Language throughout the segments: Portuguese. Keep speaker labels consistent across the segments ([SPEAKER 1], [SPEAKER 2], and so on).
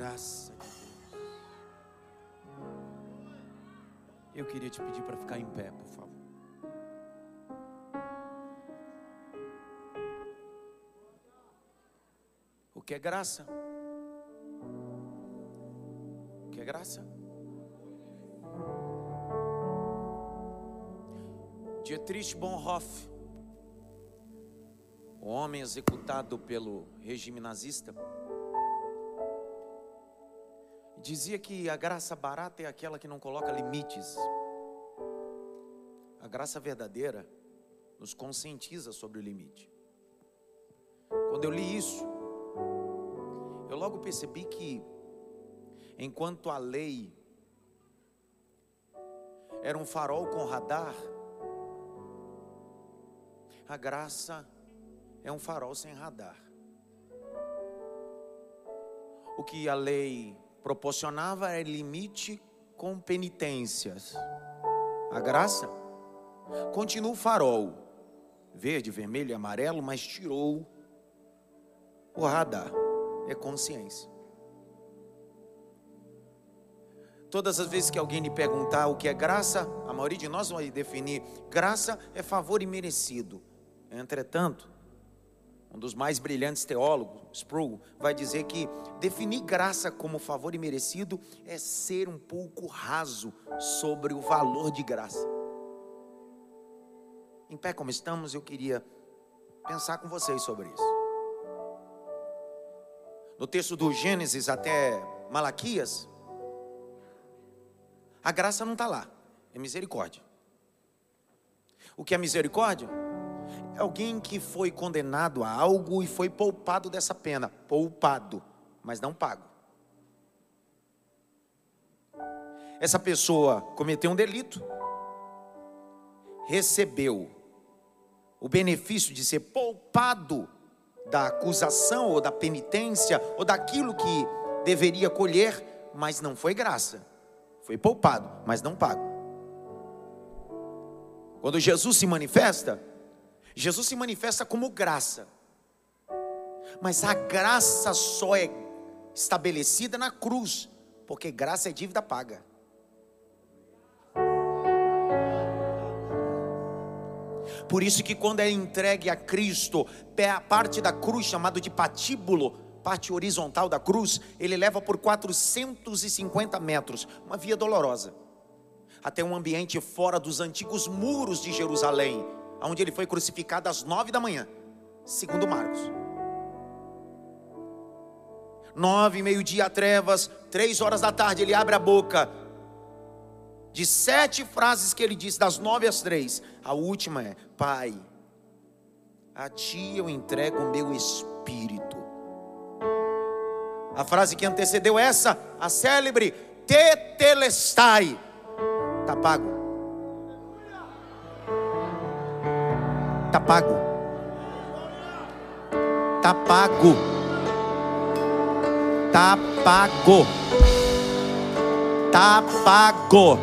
[SPEAKER 1] graça de Deus. Eu queria te pedir para ficar em pé, por favor. O que é graça? O que é graça? Dietrich Bonhoeffer, o homem executado pelo regime nazista, dizia que a graça barata é aquela que não coloca limites. A graça verdadeira nos conscientiza sobre o limite. Quando eu li isso, eu logo percebi que, enquanto a lei era um farol com radar, a graça é um farol sem radar. O que a lei proporcionava era limite com penitências. A graça continua o farol, verde, vermelho e amarelo, mas tirou o radar. É consciência. Todas as vezes que alguém lhe perguntar o que é graça, a maioria de nós vai definir: graça é favor imerecido. Entretanto, um dos mais brilhantes teólogos, Sproul, vai dizer que definir graça como favor imerecido é ser um pouco raso sobre o valor de graça. Em pé como estamos, eu queria pensar com vocês sobre isso. No texto do Gênesis até Malaquias, a graça não está lá, é misericórdia. O que é misericórdia? É alguém que foi condenado a algo e foi poupado dessa pena. Poupado, mas não pago. Essa pessoa cometeu um delito, recebeu o benefício de ser poupado da acusação ou da penitência ou daquilo que deveria colher, mas não foi graça. Foi poupado, mas não pago. Quando Jesus se manifesta, Jesus se manifesta como graça. Mas a graça só é estabelecida na cruz, porque graça é dívida paga. Por isso que quando é entregue a Cristo, a parte da cruz chamado de patíbulo, parte horizontal da cruz, ele leva por 450 metros, uma via dolorosa, até um ambiente fora dos antigos muros de Jerusalém, onde ele foi crucificado às nove da manhã, segundo Marcos. Nove, meio-dia, trevas, três horas da tarde, ele abre a boca. De sete frases que ele disse, das nove às três, a última é: Pai, a ti eu entrego o meu espírito. A frase que antecedeu essa, a célebre, tetelestai, está pago. Está pago. Está pago. Está pago. Está pago.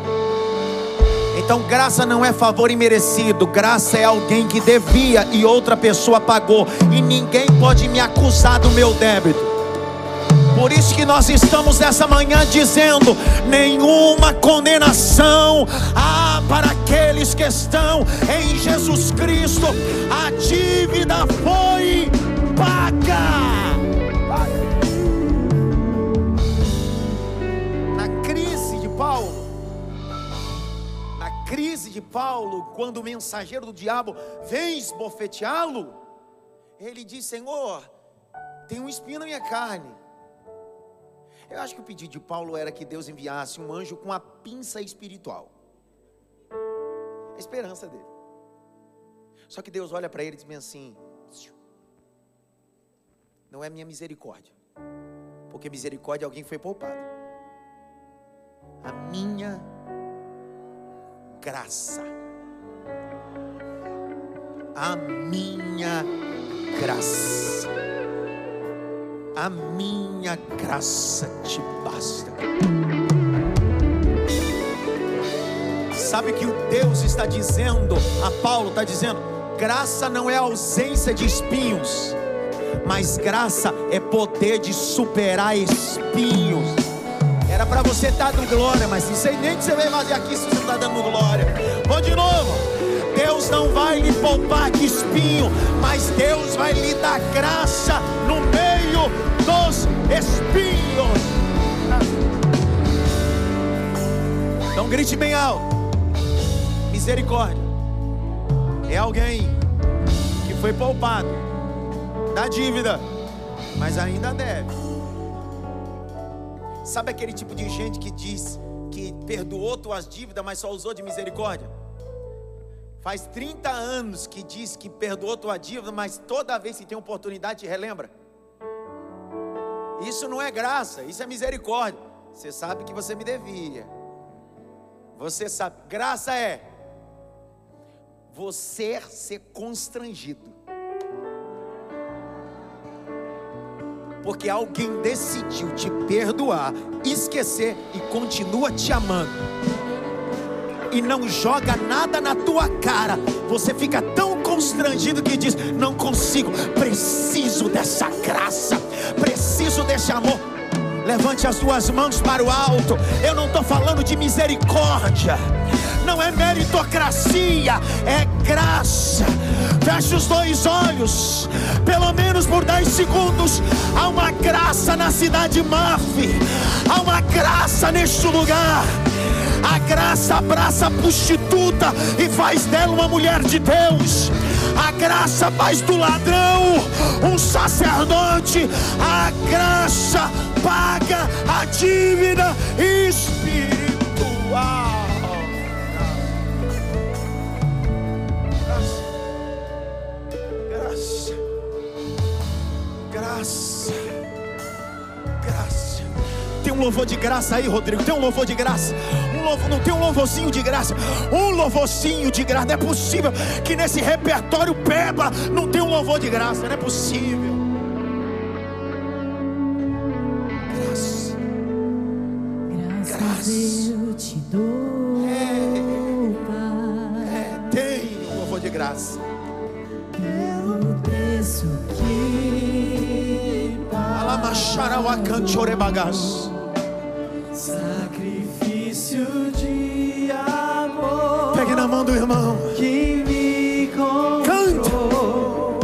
[SPEAKER 1] Então, graça não é favor imerecido, graça é alguém que devia e outra pessoa pagou, e ninguém pode me acusar do meu débito. Por isso que nós estamos nessa manhã dizendo: nenhuma condenação há para aqueles que estão em Jesus Cristo, a dívida foi paga. Na crise de Paulo, na crise de Paulo, quando o mensageiro do diabo vem esbofeteá-lo, ele diz: Senhor, tem um espinho na minha carne eu acho que o pedido de Paulo era que Deus enviasse um anjo com a pinça espiritual. A esperança dele. Só que Deus olha para ele e diz assim: Não é minha misericórdia, porque misericórdia é alguém foi poupado. A minha graça. A minha graça a minha graça te basta. Sabe que o Deus está dizendo, a Paulo está dizendo, graça não é ausência de espinhos, Mas graça é poder de superar espinhos. Era para você estar dando glória, mas não sei nem que você veio fazer aqui se você não está dando glória. Vou de novo. Deus não vai lhe poupar de espinho, mas Deus vai lhe dar graça no meio dos espinhos. Então grite bem alto. Misericórdia. É alguém que foi poupado da dívida, mas ainda deve. Sabe aquele tipo de gente que diz que perdoou tuas dívidas, mas só usou de misericórdia? Faz 30 anos que diz que perdoou tua dívida, mas toda vez que tem oportunidade te relembra. Isso não é graça, isso é misericórdia. Você sabe que você me devia. Você sabe, graça é você ser constrangido. Porque alguém decidiu te perdoar, esquecer e continua te amando. E não joga nada na tua cara. Você fica tão constrangido que diz: Não consigo, preciso dessa graça, preciso desse amor. Levante as duas mãos para o alto. Eu não estou falando de misericórdia, não é meritocracia, é graça. Feche os dois olhos, pelo menos por 10 segundos. Há uma graça na cidade Maf, há uma graça neste lugar. A graça abraça a prostituta e faz dela uma mulher de Deus. A graça faz do ladrão um sacerdote. A graça paga a dívida espiritual. Graça, graça, graça. Um louvor de graça aí, Rodrigo. Tem um louvor de graça. Um louvor, não tem um louvorzinho de graça. Um louvorzinho de graça. Não é possível que nesse repertório beba não tem um louvor de graça. Não é possível. Graça.
[SPEAKER 2] Graças eu te dou, Pai,
[SPEAKER 1] É, tem um louvor de graça.
[SPEAKER 2] pelo preço que
[SPEAKER 1] Alamacharauacanchorebagas.
[SPEAKER 3] Sacrifício de amor
[SPEAKER 1] Pegue na mão do irmão.
[SPEAKER 3] que me comprou.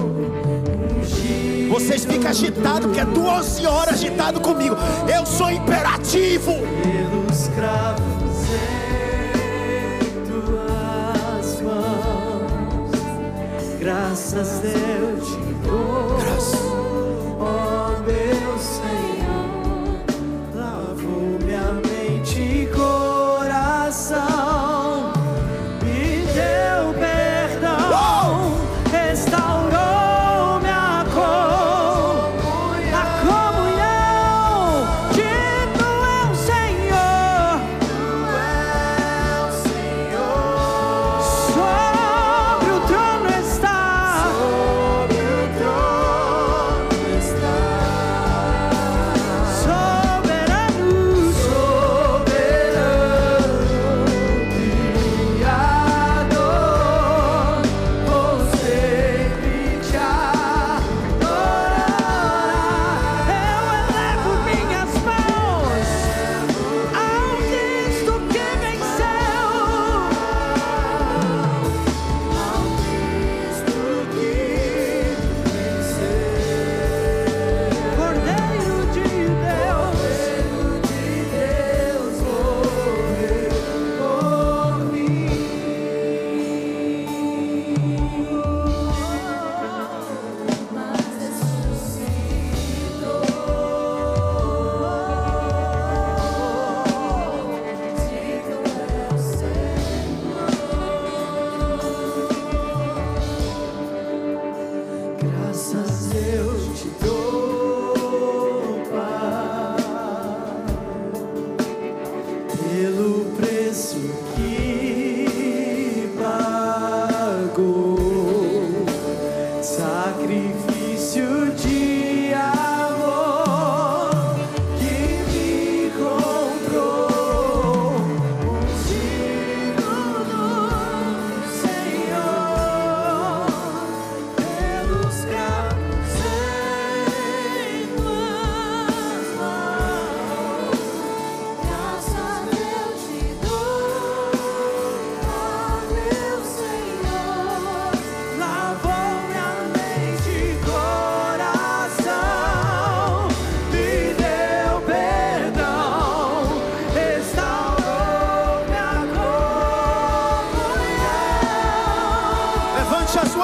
[SPEAKER 1] Vocês ficam agitados, porque é 12 horas agitado comigo. Eu sou imperativo.
[SPEAKER 3] Pelos cravos em tuas mãos, graças eu te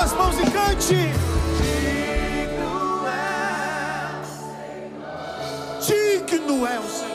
[SPEAKER 3] suas mãos e cante. Digno é o Senhor.
[SPEAKER 1] Digno é o Senhor.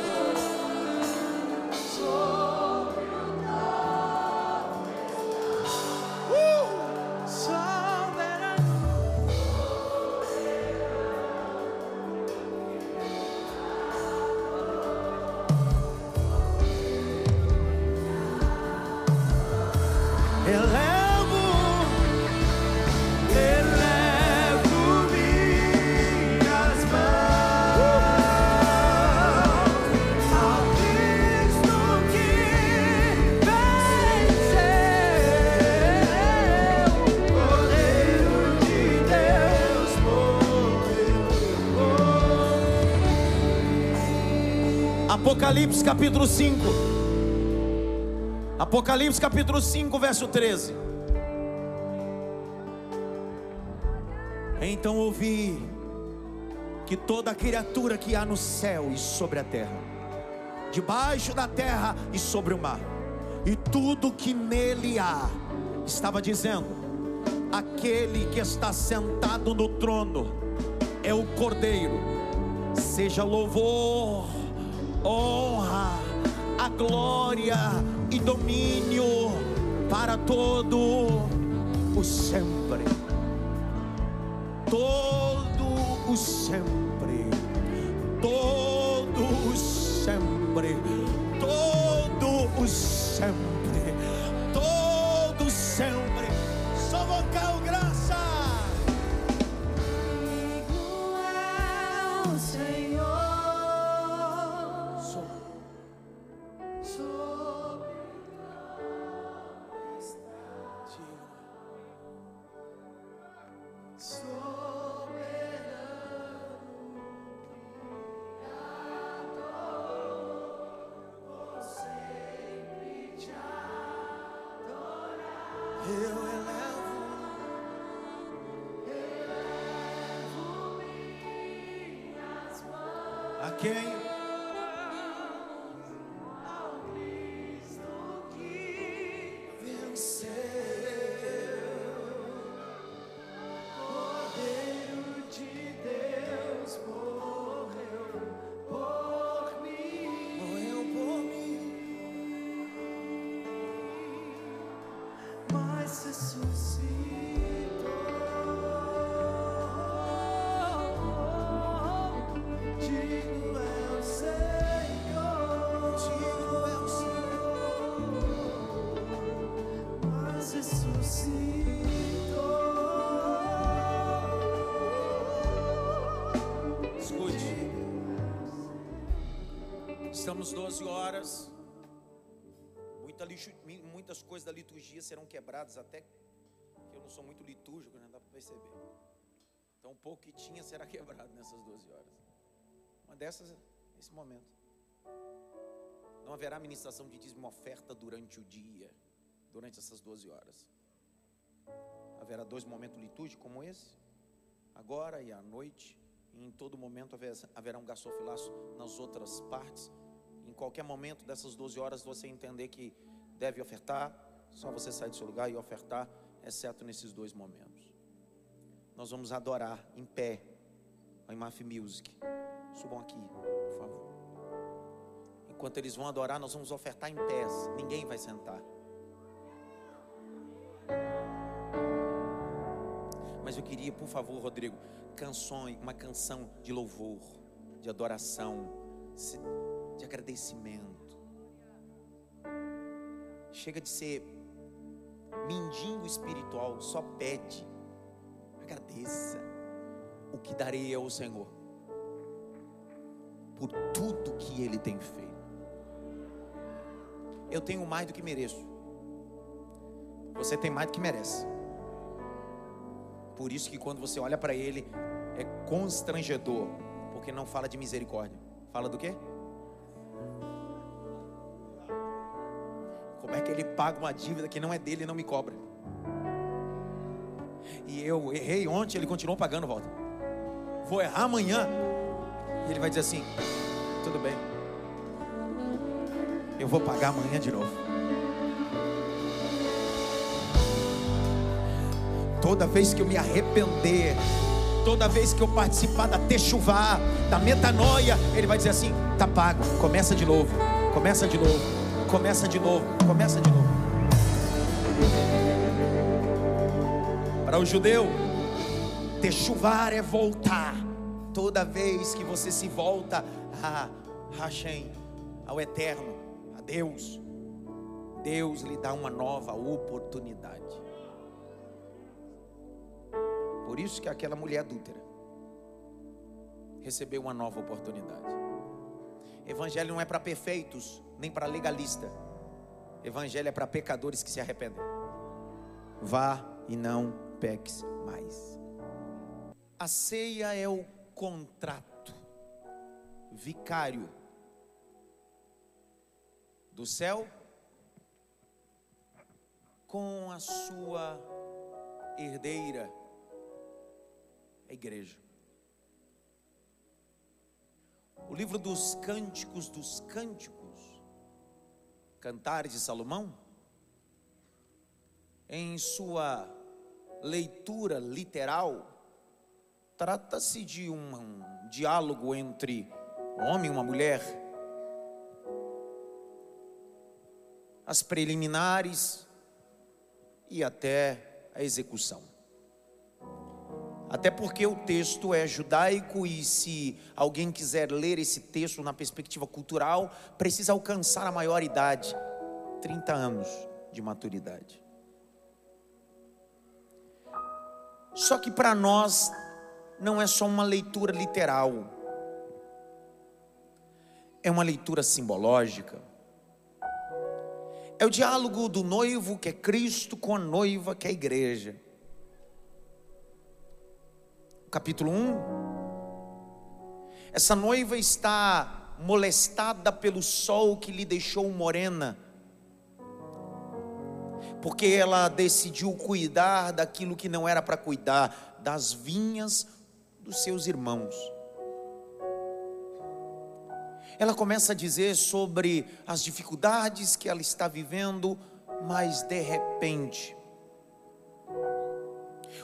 [SPEAKER 1] Apocalipse capítulo 5. Apocalipse capítulo 5, verso 13. Então ouvi que toda criatura que há no céu e sobre a terra, debaixo da terra e sobre o mar, e tudo que nele há, estava dizendo: aquele que está sentado no trono é o Cordeiro, seja louvor, a glória e domínio para todo o sempre. Todo o sempre. Todo o sempre. Todo o sempre. A Estamos 12 horas. Muita mi- muitas coisas da liturgia serão quebradas, até que eu não sou muito litúrgico, né? Dá para perceber. Então, o pouco que tinha será quebrado nessas 12 horas. Uma dessas, esse momento. Não haverá ministração de dízimo oferta durante o dia, durante essas 12 horas. Haverá dois momentos litúrgicos como esse, agora e à noite. E em todo momento haver- haverá um gasofilaço nas outras partes. Qualquer momento dessas 12 horas você entender que deve ofertar, só você sair do seu lugar e ofertar, exceto nesses dois momentos. Nós vamos adorar em pé a Imaf Music. Subam aqui, por favor. Enquanto eles vão adorar, nós vamos ofertar em pés. Ninguém vai sentar. Mas eu queria, por favor, Rodrigo, canções, uma canção de louvor, de adoração, de agradecimento. Chega de ser mendigo espiritual, só pede. Agradeça. O que darei ao Senhor por tudo que ele tem feito. Eu tenho mais do que mereço. Você tem mais do que merece. Por isso que quando você olha para ele é constrangedor, porque não fala de misericórdia. Fala do quê? É que ele paga uma dívida que não é dele e não me cobra? E eu errei ontem, ele continuou pagando volta. Vou errar amanhã. E ele vai dizer assim: tudo bem. Eu vou pagar amanhã de novo. Toda vez que eu me arrepender, toda vez que eu participar da techuvá, da metanoia, Ele vai dizer assim: tá pago, começa de novo, começa de novo, começa de novo, começa de novo. Para o judeu, techuvar é voltar. Toda vez que você se volta a Hashem, ao eterno, a Deus, Deus lhe dá uma nova oportunidade. Por isso que aquela mulher adúltera recebeu uma nova oportunidade. Evangelho não é para perfeitos, nem para legalista. Evangelho é para pecadores que se arrependem. Vá e não peques mais. A ceia é o contrato vicário do céu com a sua herdeira, a igreja. O livro dos Cânticos dos Cânticos, Cantares de Salomão, em sua leitura literal, trata-se de um, diálogo entre um homem e uma mulher. As preliminares e até a execução. Até porque o texto é judaico e se alguém quiser ler esse texto na perspectiva cultural, precisa alcançar a maior idade, 30 anos de maturidade. Só que para nós não é só uma leitura literal, é uma leitura simbológica. É o diálogo do noivo, que é Cristo, com a noiva, que é a igreja. Capítulo 1. Essa noiva está molestada pelo sol que lhe deixou morena, porque ela decidiu cuidar daquilo que não era para cuidar, das vinhas dos seus irmãos ela começa a dizer sobre as dificuldades que ela está vivendo, mas de repente,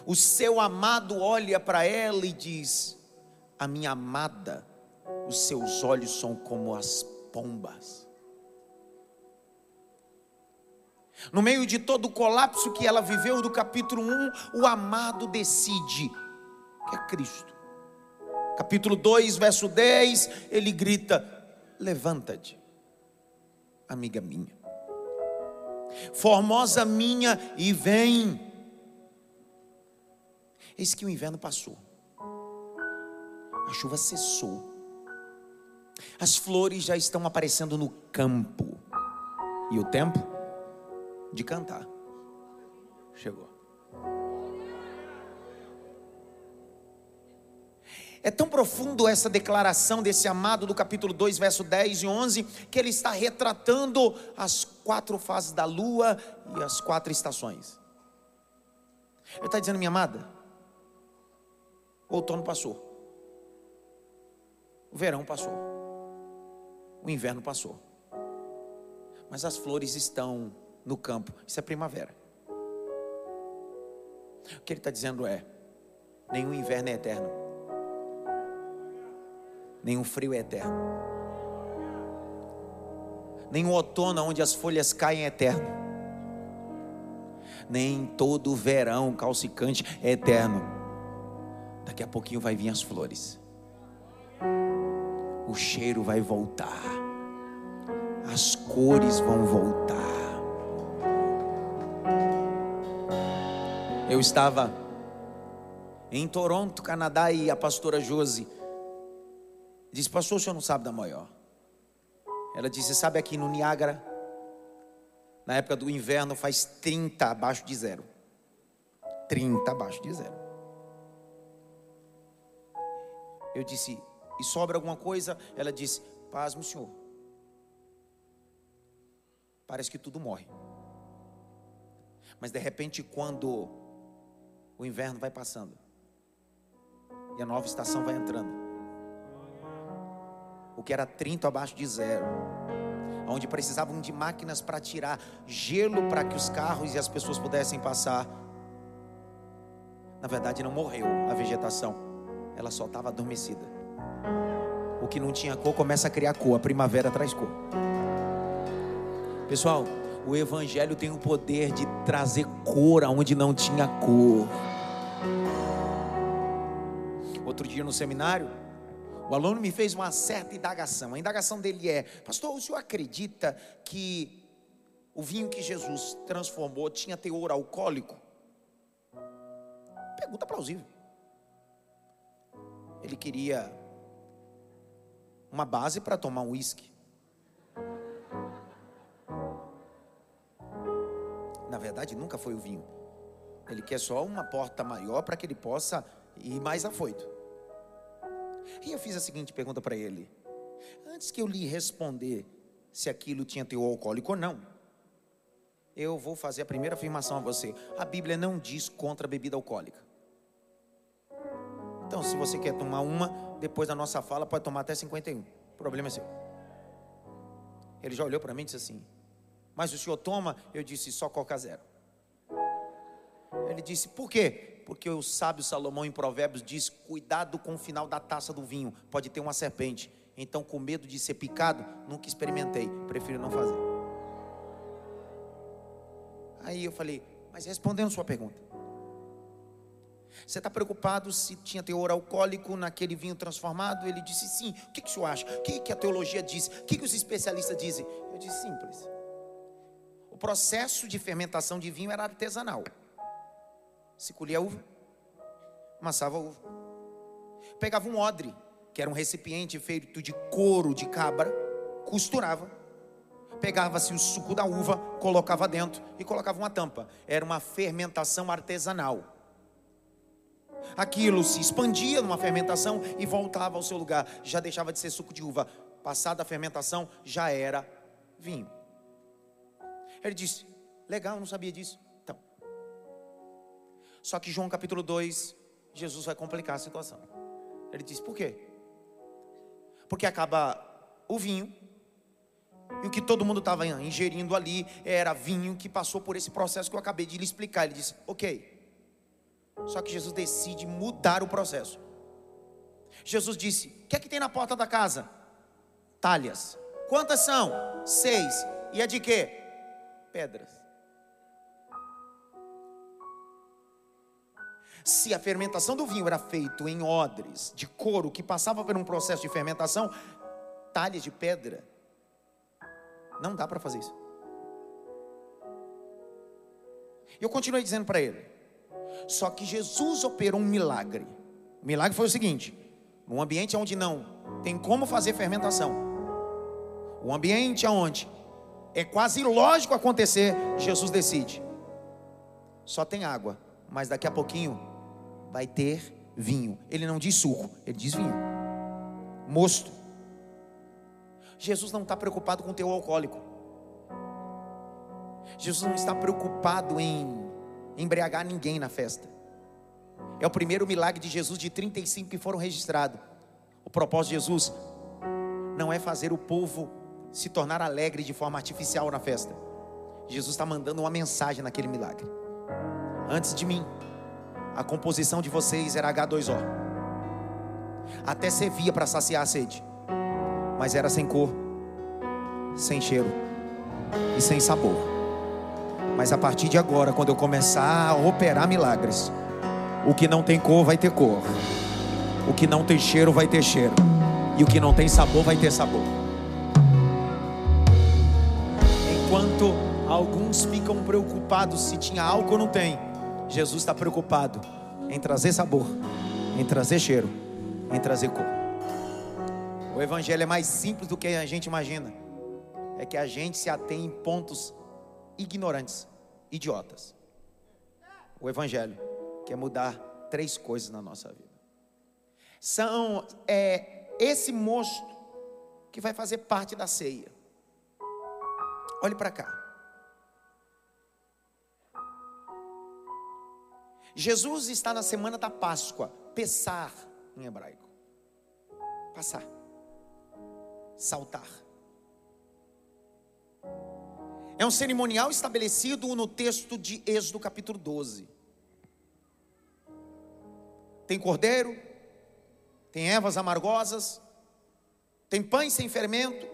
[SPEAKER 1] o seu amado olha para ela e diz: A minha amada, os seus olhos são como as pombas. No meio de todo o colapso que ela viveu do capítulo 1, o amado decide que é Cristo. Capítulo 2, verso 10, ele grita: levanta-te, amiga minha. Formosa minha, e vem. Eis que o inverno passou, a chuva cessou, as flores já estão aparecendo no campo, e o tempo de cantar chegou. É tão profundo essa declaração desse amado do capítulo 2, verso 10 e 11, que ele está retratando as quatro fases da lua e as quatro estações. Ele está dizendo, minha amada, o outono passou, o verão passou, o inverno passou, mas as flores estão no campo, isso é primavera. O que ele está dizendo é: nenhum inverno é eterno. Nenhum frio é eterno, nenhum outono onde as folhas caem é eterno, nem todo verão calcicante é eterno. Daqui a pouquinho vai vir as flores, o cheiro vai voltar, as cores vão voltar. Eu estava em Toronto, Canadá, e a pastora Josi Disse, pastor, o senhor não sabe da maior. Ela disse, sabe aqui no Niágara, na época do inverno faz 30 abaixo de zero. 30 abaixo de zero. Eu disse, e sobra alguma coisa? Ela disse, paz, meu senhor. Parece que tudo morre. Mas de repente, quando o inverno vai passando e a nova estação vai entrando, o que era 30 abaixo de zero, onde precisavam de máquinas para tirar gelo para que os carros e as pessoas pudessem passar. Na verdade, não morreu a vegetação, ela só estava adormecida. O que não tinha cor começa a criar cor, a primavera traz cor. Pessoal, o Evangelho tem o poder de trazer cor aonde não tinha cor. Outro dia no seminário, o aluno me fez uma certa indagação. A indagação dele é: Pastor, o senhor acredita que o vinho que Jesus transformou tinha teor alcoólico? Pergunta plausível. Ele queria uma base para tomar um uísque. Na verdade, nunca foi o vinho. Ele quer só uma porta maior para que ele possa ir mais afoito. E eu fiz a seguinte pergunta para ele: Antes que eu lhe responder se aquilo tinha teor alcoólico ou não, eu vou fazer a primeira afirmação a você. A Bíblia não diz contra a bebida alcoólica. Então, se você quer tomar uma, depois da nossa fala, pode tomar até 51. O problema é seu. Ele já olhou para mim e disse assim: Mas o senhor toma? Eu disse: Só Coca Zero. Ele disse: Por quê? Porque o sábio Salomão em Provérbios diz: Cuidado com o final da taça do vinho, pode ter uma serpente. Então, com medo de ser picado, nunca experimentei, prefiro não fazer. Aí eu falei: Mas respondendo sua pergunta, você está preocupado se tinha teor alcoólico naquele vinho transformado? Ele disse sim. O que, que o senhor acha? O que, que a teologia diz? O que, que os especialistas dizem? Eu disse simples. O processo de fermentação de vinho era artesanal. Se colhia a uva, amassava a uva. Pegava um odre, que era um recipiente feito de couro de cabra, costurava. Pegava-se o suco da uva, colocava dentro e colocava uma tampa. Era uma fermentação artesanal aquilo se expandia numa fermentação e voltava ao seu lugar. Já deixava de ser suco de uva. Passada a fermentação, já era vinho. Ele disse: Legal, não sabia disso. Então. Só que João capítulo 2, Jesus vai complicar a situação. Ele disse: Por quê? Porque acaba o vinho, e o que todo mundo estava ingerindo ali era vinho que passou por esse processo que eu acabei de lhe explicar. Ele disse: Ok, só que Jesus decide mudar o processo. Jesus disse: O que é que tem na porta da casa? Talhas. Quantas são? Seis. E é de quê? Pedras. Se a fermentação do vinho era feita em odres de couro que passava por um processo de fermentação, talhas de pedra, não dá para fazer isso. Eu continuei dizendo para ele: só que Jesus operou um milagre. O milagre foi o seguinte: num ambiente onde não tem como fazer fermentação, um ambiente onde é quase ilógico acontecer, Jesus decide. Só tem água, mas daqui a pouquinho vai ter vinho. Ele não diz suco, ele diz vinho. Mosto. Jesus não está preocupado com o teu alcoólico. Jesus não está preocupado em embriagar ninguém na festa. É o primeiro milagre de Jesus de 35 que foram registrados. O propósito de Jesus não é fazer o povo se tornar alegre de forma artificial na festa. Jesus está mandando uma mensagem naquele milagre. Antes de mim, a composição de vocês era H2O. Até servia para saciar a sede, mas era sem cor, sem cheiro e sem sabor. Mas a partir de agora, quando eu começar a operar milagres, o que não tem cor vai ter cor, o que não tem cheiro vai ter cheiro, e o que não tem sabor vai ter sabor. Enquanto alguns ficam preocupados se tinha álcool ou não tem, Jesus está preocupado em trazer sabor, em trazer cheiro, em trazer cor. O Evangelho é mais simples do que a gente imagina. É que a gente se atém em pontos ignorantes, idiotas. O Evangelho quer mudar três coisas na nossa vida. São é, esse mosto que vai fazer parte da ceia. Olhe para cá. Jesus está na semana da Páscoa, Pessar em hebraico. Passar. Saltar. É um cerimonial estabelecido no texto de Êxodo capítulo 12. tem cordeiro, tem ervas amargosas, tem pães sem fermento.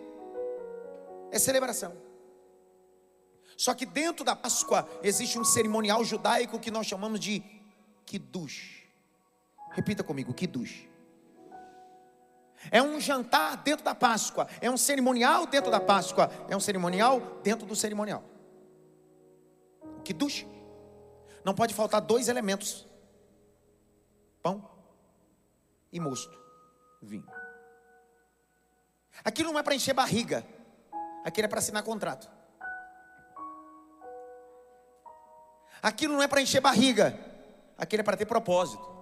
[SPEAKER 1] É celebração. Só que dentro da Páscoa existe um cerimonial judaico que nós chamamos de Kiddush. Repita comigo, Kiddush. É um jantar dentro da Páscoa, é um cerimonial dentro da Páscoa, é um cerimonial dentro do cerimonial. O Kiddush. Não pode faltar dois elementos: pão e mosto, vinho. Aquilo não é para encher barriga, aquilo é para assinar contrato. Aquilo não é para encher barriga, aquilo é para ter propósito.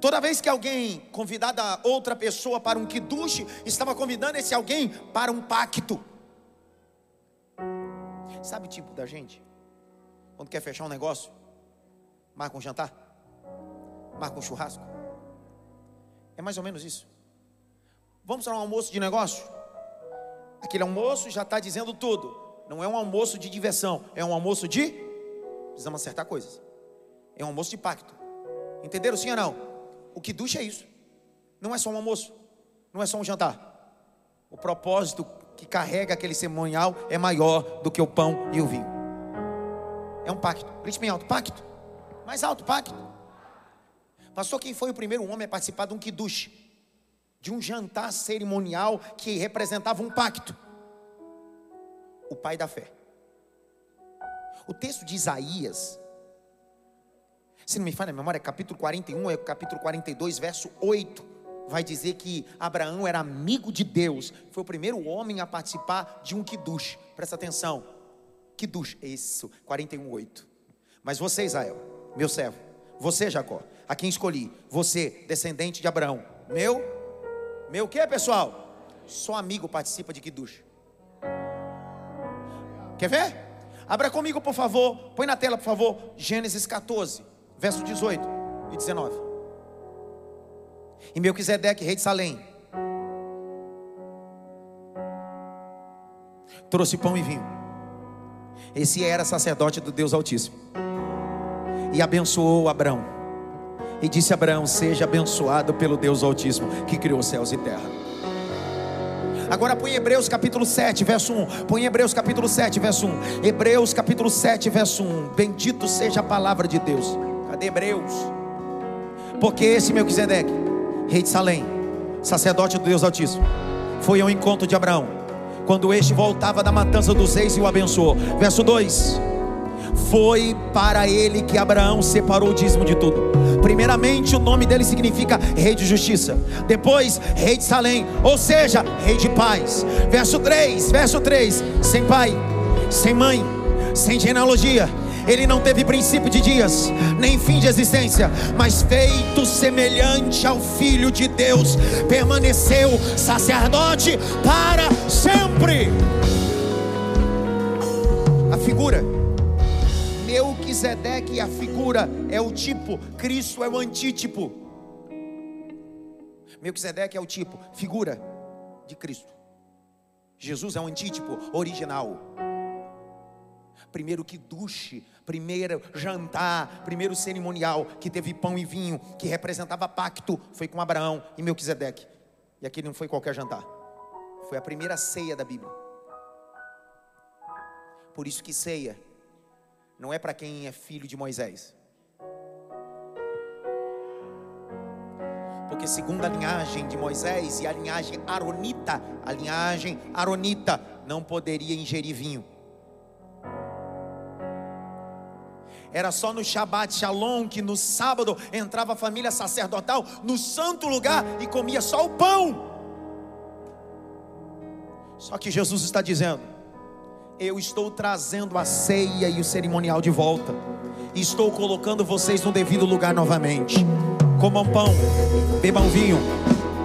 [SPEAKER 1] Toda vez que alguém convidava outra pessoa para um kiddush, estava convidando esse alguém para um pacto. Sabe o tipo da gente? Quando quer fechar um negócio, marca um jantar, marca um churrasco. É mais ou menos isso. Vamos para um almoço de negócio? Aquele almoço já está dizendo tudo. Não é um almoço de diversão, é um almoço de. Precisamos acertar coisas. É um almoço de pacto. Entenderam sim ou não? O ducha é isso. Não é só um almoço, não é só um jantar. O propósito que carrega aquele cerimonial é maior do que o pão e o vinho. É um pacto. Grite bem alto, pacto. Mais alto, pacto. Pastor, quem foi o primeiro homem a participar de um kiddush? De um jantar cerimonial que representava um pacto. O pai da fé. O texto de Isaías, se não me falha a memória, capítulo 41, é capítulo 42, verso 8 vai dizer que Abraão era amigo de Deus, foi o primeiro homem a participar de um kiddush. Presta atenção. Kiddush, isso, 41:8. Mas você, Israel, meu servo, você, Jacó, a quem escolhi, você, descendente de Abraão, meu, meu que, pessoal? Só amigo participa de kiddush. Quer ver? Abra comigo, por favor. Põe na tela, por favor. Gênesis 14, verso 18 e 19. E Melquisedeque, rei de Salém, trouxe pão e vinho. Esse era sacerdote do Deus Altíssimo. E abençoou Abraão. E disse a Abraão: Seja abençoado pelo Deus Altíssimo, que criou céus e terra. Agora põe Hebreus capítulo 7, verso 1. Põe Hebreus capítulo 7, verso 1. Hebreus capítulo 7, verso 1. Bendito seja a palavra de Deus. Cadê Hebreus? Porque esse Melquisedeque, rei de Salém, sacerdote do Deus Altíssimo, foi ao encontro de Abraão, quando este voltava da matança dos reis e o abençoou. Verso 2: Foi para ele que Abraão separou o dízimo de tudo. Primeiramente, o nome dele significa rei de justiça, depois, rei de Salém, ou seja, rei de paz. Verso 3, verso 3: sem pai, sem mãe, sem genealogia ele não teve princípio de dias, nem fim de existência, mas feito semelhante ao Filho de Deus, permaneceu sacerdote para sempre. A figura, Melquisedeque, a figura é o tipo, Cristo é o antítipo. Melquisedeque é o tipo, figura de Cristo. Jesus é o antítipo original primeiro que duche, primeiro jantar, primeiro cerimonial que teve pão e vinho, que representava pacto, foi com Abraão e Melquisedeque. E aqui não foi qualquer jantar. Foi a primeira ceia da Bíblia. Por isso que ceia não é para quem é filho de Moisés. Porque segundo a linhagem de Moisés e a linhagem aronita, a linhagem aronita não poderia ingerir vinho. Era só no Shabat Shalom que no sábado entrava a família sacerdotal no santo lugar e comia só o pão. Só que Jesus está dizendo: Eu estou trazendo a ceia e o cerimonial de volta. E estou colocando vocês no devido lugar novamente. Comam pão, bebam vinho.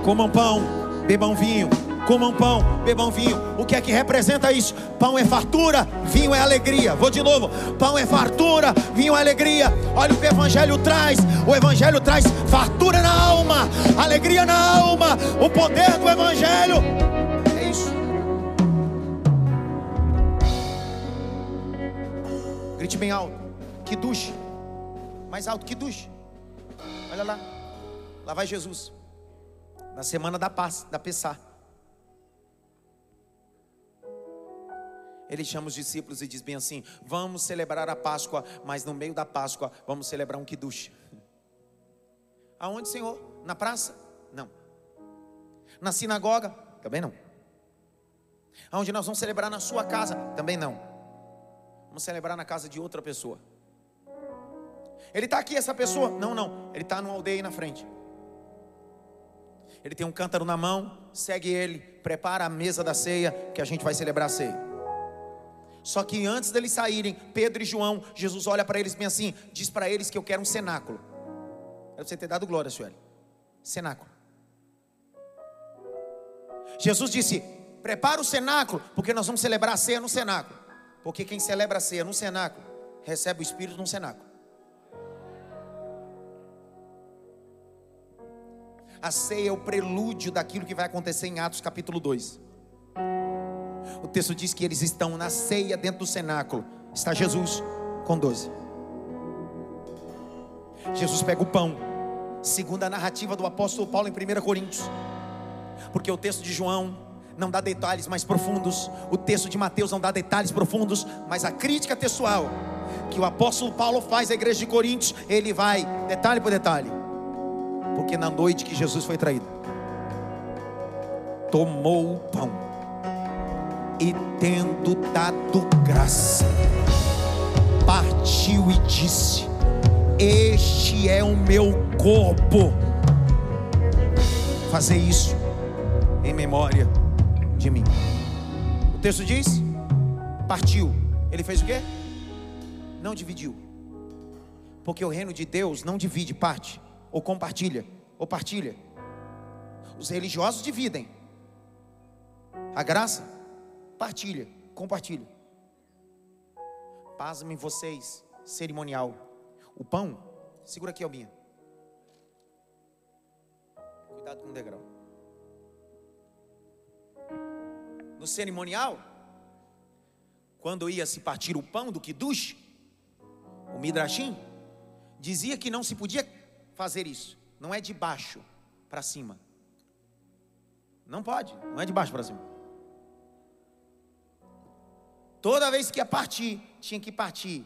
[SPEAKER 1] Comam pão, bebam vinho comam pão, bebam vinho. O que é que representa isso? Pão é fartura, vinho é alegria. Vou de novo: pão é fartura, vinho é alegria. Olha o que o Evangelho traz: o Evangelho traz fartura na alma, alegria na alma, o poder do Evangelho. É isso. Grite bem alto: que duche. mais alto que duche. Olha lá. Lá vai Jesus. Na semana da paz, da Pessá. Ele chama os discípulos e diz bem assim: Vamos celebrar a Páscoa, mas no meio da Páscoa vamos celebrar um kiddush. Aonde, Senhor? Na praça? Não. Na sinagoga? Também não. Aonde nós vamos celebrar na sua casa? Também não. Vamos celebrar na casa de outra pessoa. Ele está aqui, essa pessoa? Não, não. Ele está numa aldeia aí na frente. Ele tem um cântaro na mão, segue ele, prepara a mesa da ceia, que a gente vai celebrar a ceia. Só que antes deles saírem, Pedro e João, Jesus olha para eles bem assim, diz para eles que eu quero um cenáculo. Era você ter dado glória, Sueli. Cenáculo. Jesus disse: prepara o cenáculo, porque nós vamos celebrar a ceia no cenáculo. Porque quem celebra a ceia no cenáculo, recebe o Espírito no cenáculo. A ceia é o prelúdio daquilo que vai acontecer em Atos capítulo 2. O texto diz que eles estão na ceia dentro do cenáculo. Está Jesus com 12. Jesus pega o pão, segundo a narrativa do apóstolo Paulo em 1 Coríntios. Porque o texto de João não dá detalhes mais profundos, o texto de Mateus não dá detalhes profundos, mas a crítica textual que o apóstolo Paulo faz à igreja de Coríntios, ele vai detalhe por detalhe. Porque na noite que Jesus foi traído, tomou o pão e tendo dado graça, partiu e disse: Este é o meu corpo. Fazer isso em memória de mim. O texto diz: partiu. Ele fez o quê? Não dividiu. Porque o reino de Deus não divide parte, ou compartilha, ou partilha. Os religiosos dividem. A graça partilha, compartilha. Pasmem vocês, cerimonial. O pão, segura aqui, Albinha. Cuidado com o degrau. No cerimonial, quando ia se partir o pão do Kiddush, o Midrashim, dizia que não se podia fazer isso. Não é de baixo para cima. Não pode, não é de baixo para cima. Toda vez que ia partir, tinha que partir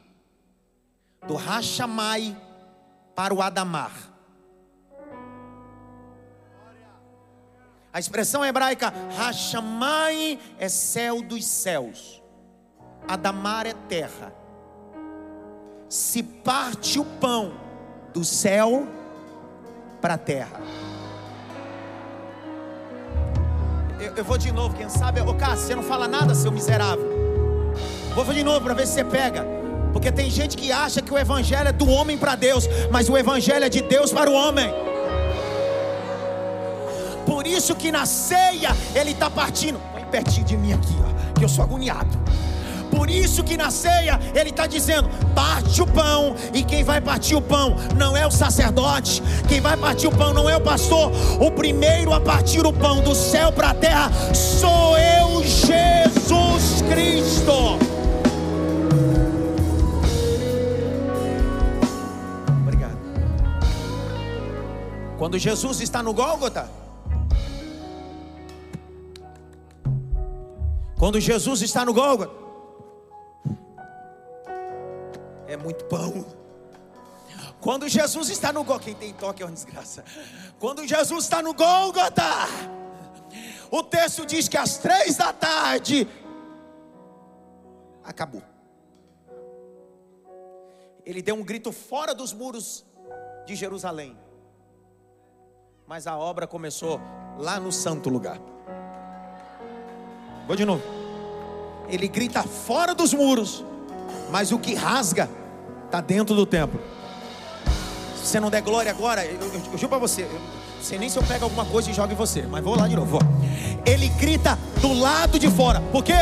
[SPEAKER 1] do Rachamai para o Adamar. A expressão hebraica Hashamai é céu dos céus, Adamar é terra. Se parte o pão do céu para a terra. Eu, eu, vou de novo, quem sabe, ô Cássio, você não fala nada, seu miserável. Vou de novo para ver se você pega. Porque tem gente que acha que o evangelho é do homem para Deus, mas o evangelho é de Deus para o homem. Por isso que na ceia ele está partindo. Põe pertinho de mim aqui, ó, que eu sou agoniado. Por isso que na ceia ele está dizendo: parte o pão, e quem vai partir o pão não é o sacerdote, quem vai partir o pão não é o pastor, o primeiro a partir o pão do céu para a terra sou eu, Jesus Cristo. Quando Jesus está no Gólgota, quando Jesus está no Gólgota, é muito pão. Quando Jesus está no Gólgota, quem tem toque é uma desgraça. Quando Jesus está no Gólgota, o texto diz que às três da tarde acabou. Ele deu um grito fora dos muros de Jerusalém. Mas a obra começou lá no santo lugar. Vou de novo. Ele grita fora dos muros, mas o que rasga está dentro do templo. Se você não der glória agora, eu, eu, eu juro para você, eu, sei nem se eu pego alguma coisa e jogo em você, mas vou lá de novo. Ele grita do lado de fora, por quê?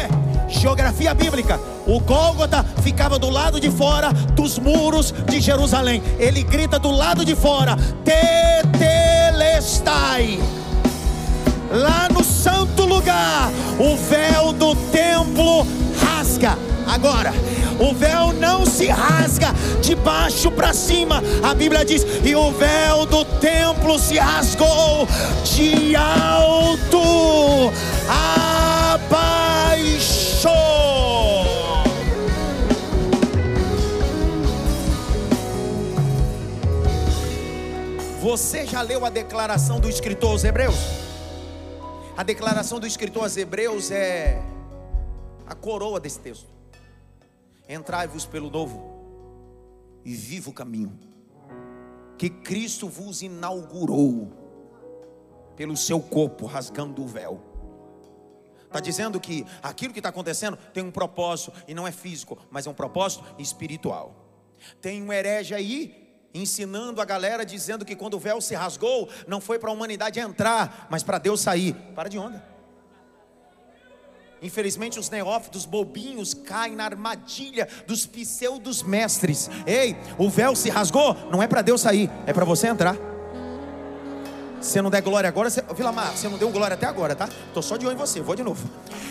[SPEAKER 1] Geografia bíblica. O Gólgota ficava do lado de fora dos muros de Jerusalém. Ele grita do lado de fora: Tetelestai. Lá no santo lugar, o véu do templo rasga. Agora, o véu não se rasga de baixo para cima. A Bíblia diz: e o véu do templo se rasgou de alto a baixo. Você já leu a declaração do escritor aos Hebreus? A declaração do escritor aos Hebreus é a coroa desse texto. Entrai-vos pelo novo e vivo caminho que Cristo vos inaugurou pelo seu corpo, rasgando o véu. Está dizendo que aquilo que está acontecendo tem um propósito, e não é físico, mas é um propósito espiritual. Tem um herege aí ensinando a galera, dizendo que quando o véu se rasgou, não foi para a humanidade entrar, mas para Deus sair. Para de onda. Infelizmente, os neófitos bobinhos caem na armadilha dos pseudos mestres. Ei, o véu se rasgou, não é para Deus sair, é para você entrar. Se não der glória agora, você... Vila Mar, você não deu glória até agora, tá? Tô só de olho em você, vou de novo.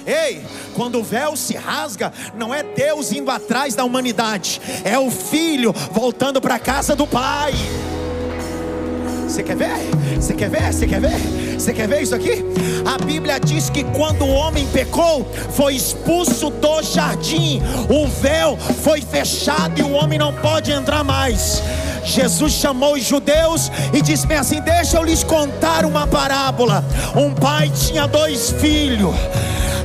[SPEAKER 1] Ei, quando o véu se rasga, não é Deus indo atrás da humanidade, é o filho voltando para a casa do pai. Você quer ver? Você quer ver? Você quer ver? Você quer ver isso aqui? A Bíblia diz que quando o homem pecou, foi expulso do jardim, o véu foi fechado e o homem não pode entrar mais. Jesus chamou os judeus e disse assim: Deixa eu lhes contar uma parábola. Um pai tinha dois filhos.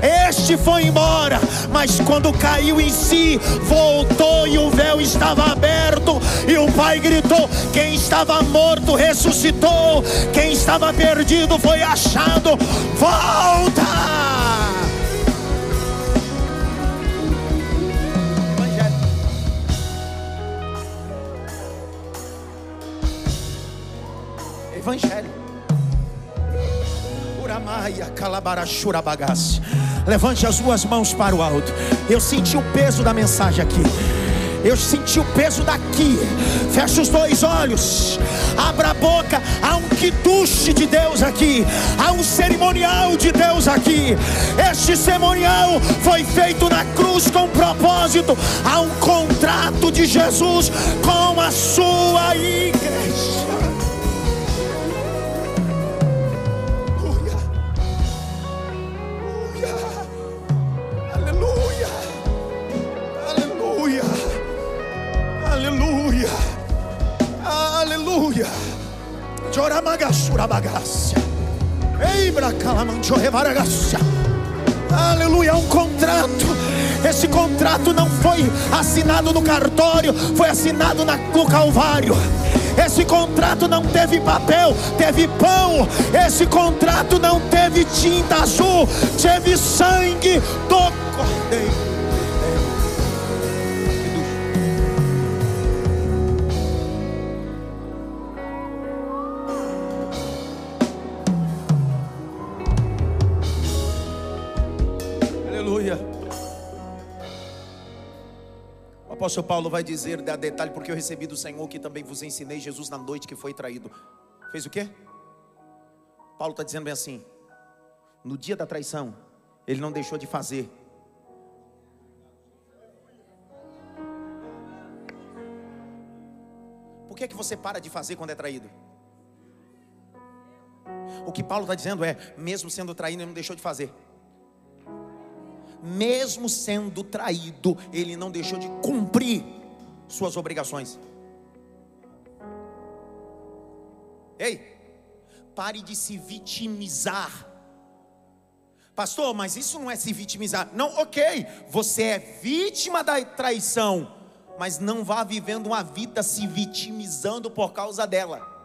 [SPEAKER 1] Este foi embora, mas quando caiu em si, voltou e o véu estava aberto. E o pai gritou: Quem estava morto ressuscitou, quem estava perdido foi achado. Volta! Evangelho. Levante as duas mãos para o alto. Eu senti o peso da mensagem aqui. Eu senti o peso daqui. Fecha os dois olhos. Abra a boca. Há um quituche de Deus aqui. Há um cerimonial de Deus aqui. Este cerimonial foi feito na cruz com propósito. Há um contrato de Jesus com a sua igreja. Aleluia, um contrato. Esse contrato não foi assinado no cartório, foi assinado na, no Calvário. Esse contrato não teve papel, teve pão. Esse contrato não teve tinta azul, teve sangue do cordeiro. Apóstolo Paulo vai dizer, dá detalhe, porque eu recebi do Senhor que também vos ensinei Jesus na noite que foi traído. Fez o quê? Paulo está dizendo bem assim: no dia da traição, ele não deixou de fazer. Por que, é que você para de fazer quando é traído? O que Paulo está dizendo é: mesmo sendo traído, ele não deixou de fazer mesmo sendo traído, ele não deixou de cumprir suas obrigações. Ei, pare de se vitimizar. Pastor, mas isso não é se vitimizar. Não, ok, você é vítima da traição, mas não vá vivendo uma vida se vitimizando por causa dela.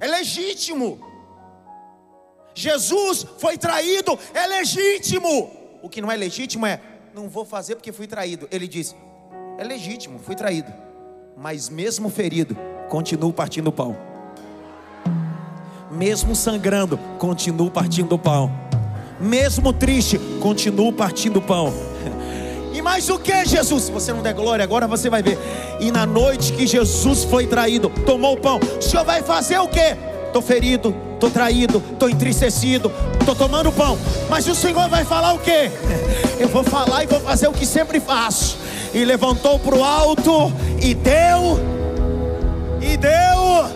[SPEAKER 1] É legítimo. Jesus foi traído, é legítimo. O que não é legítimo é, não vou fazer porque fui traído. Ele diz, é legítimo, fui traído, mas mesmo ferido, continuo partindo o pão. Mesmo sangrando, continuo partindo o pão. Mesmo triste, continuo partindo o pão. E mais o que, Jesus? Se você não der glória agora, você vai ver. E na noite que Jesus foi traído, tomou o pão, o Senhor vai fazer o que? Estou ferido, estou traído, estou entristecido, estou tomando pão. Mas o Senhor vai falar o quê? Eu vou falar e vou fazer o que sempre faço. E levantou para o alto e deu, e deu,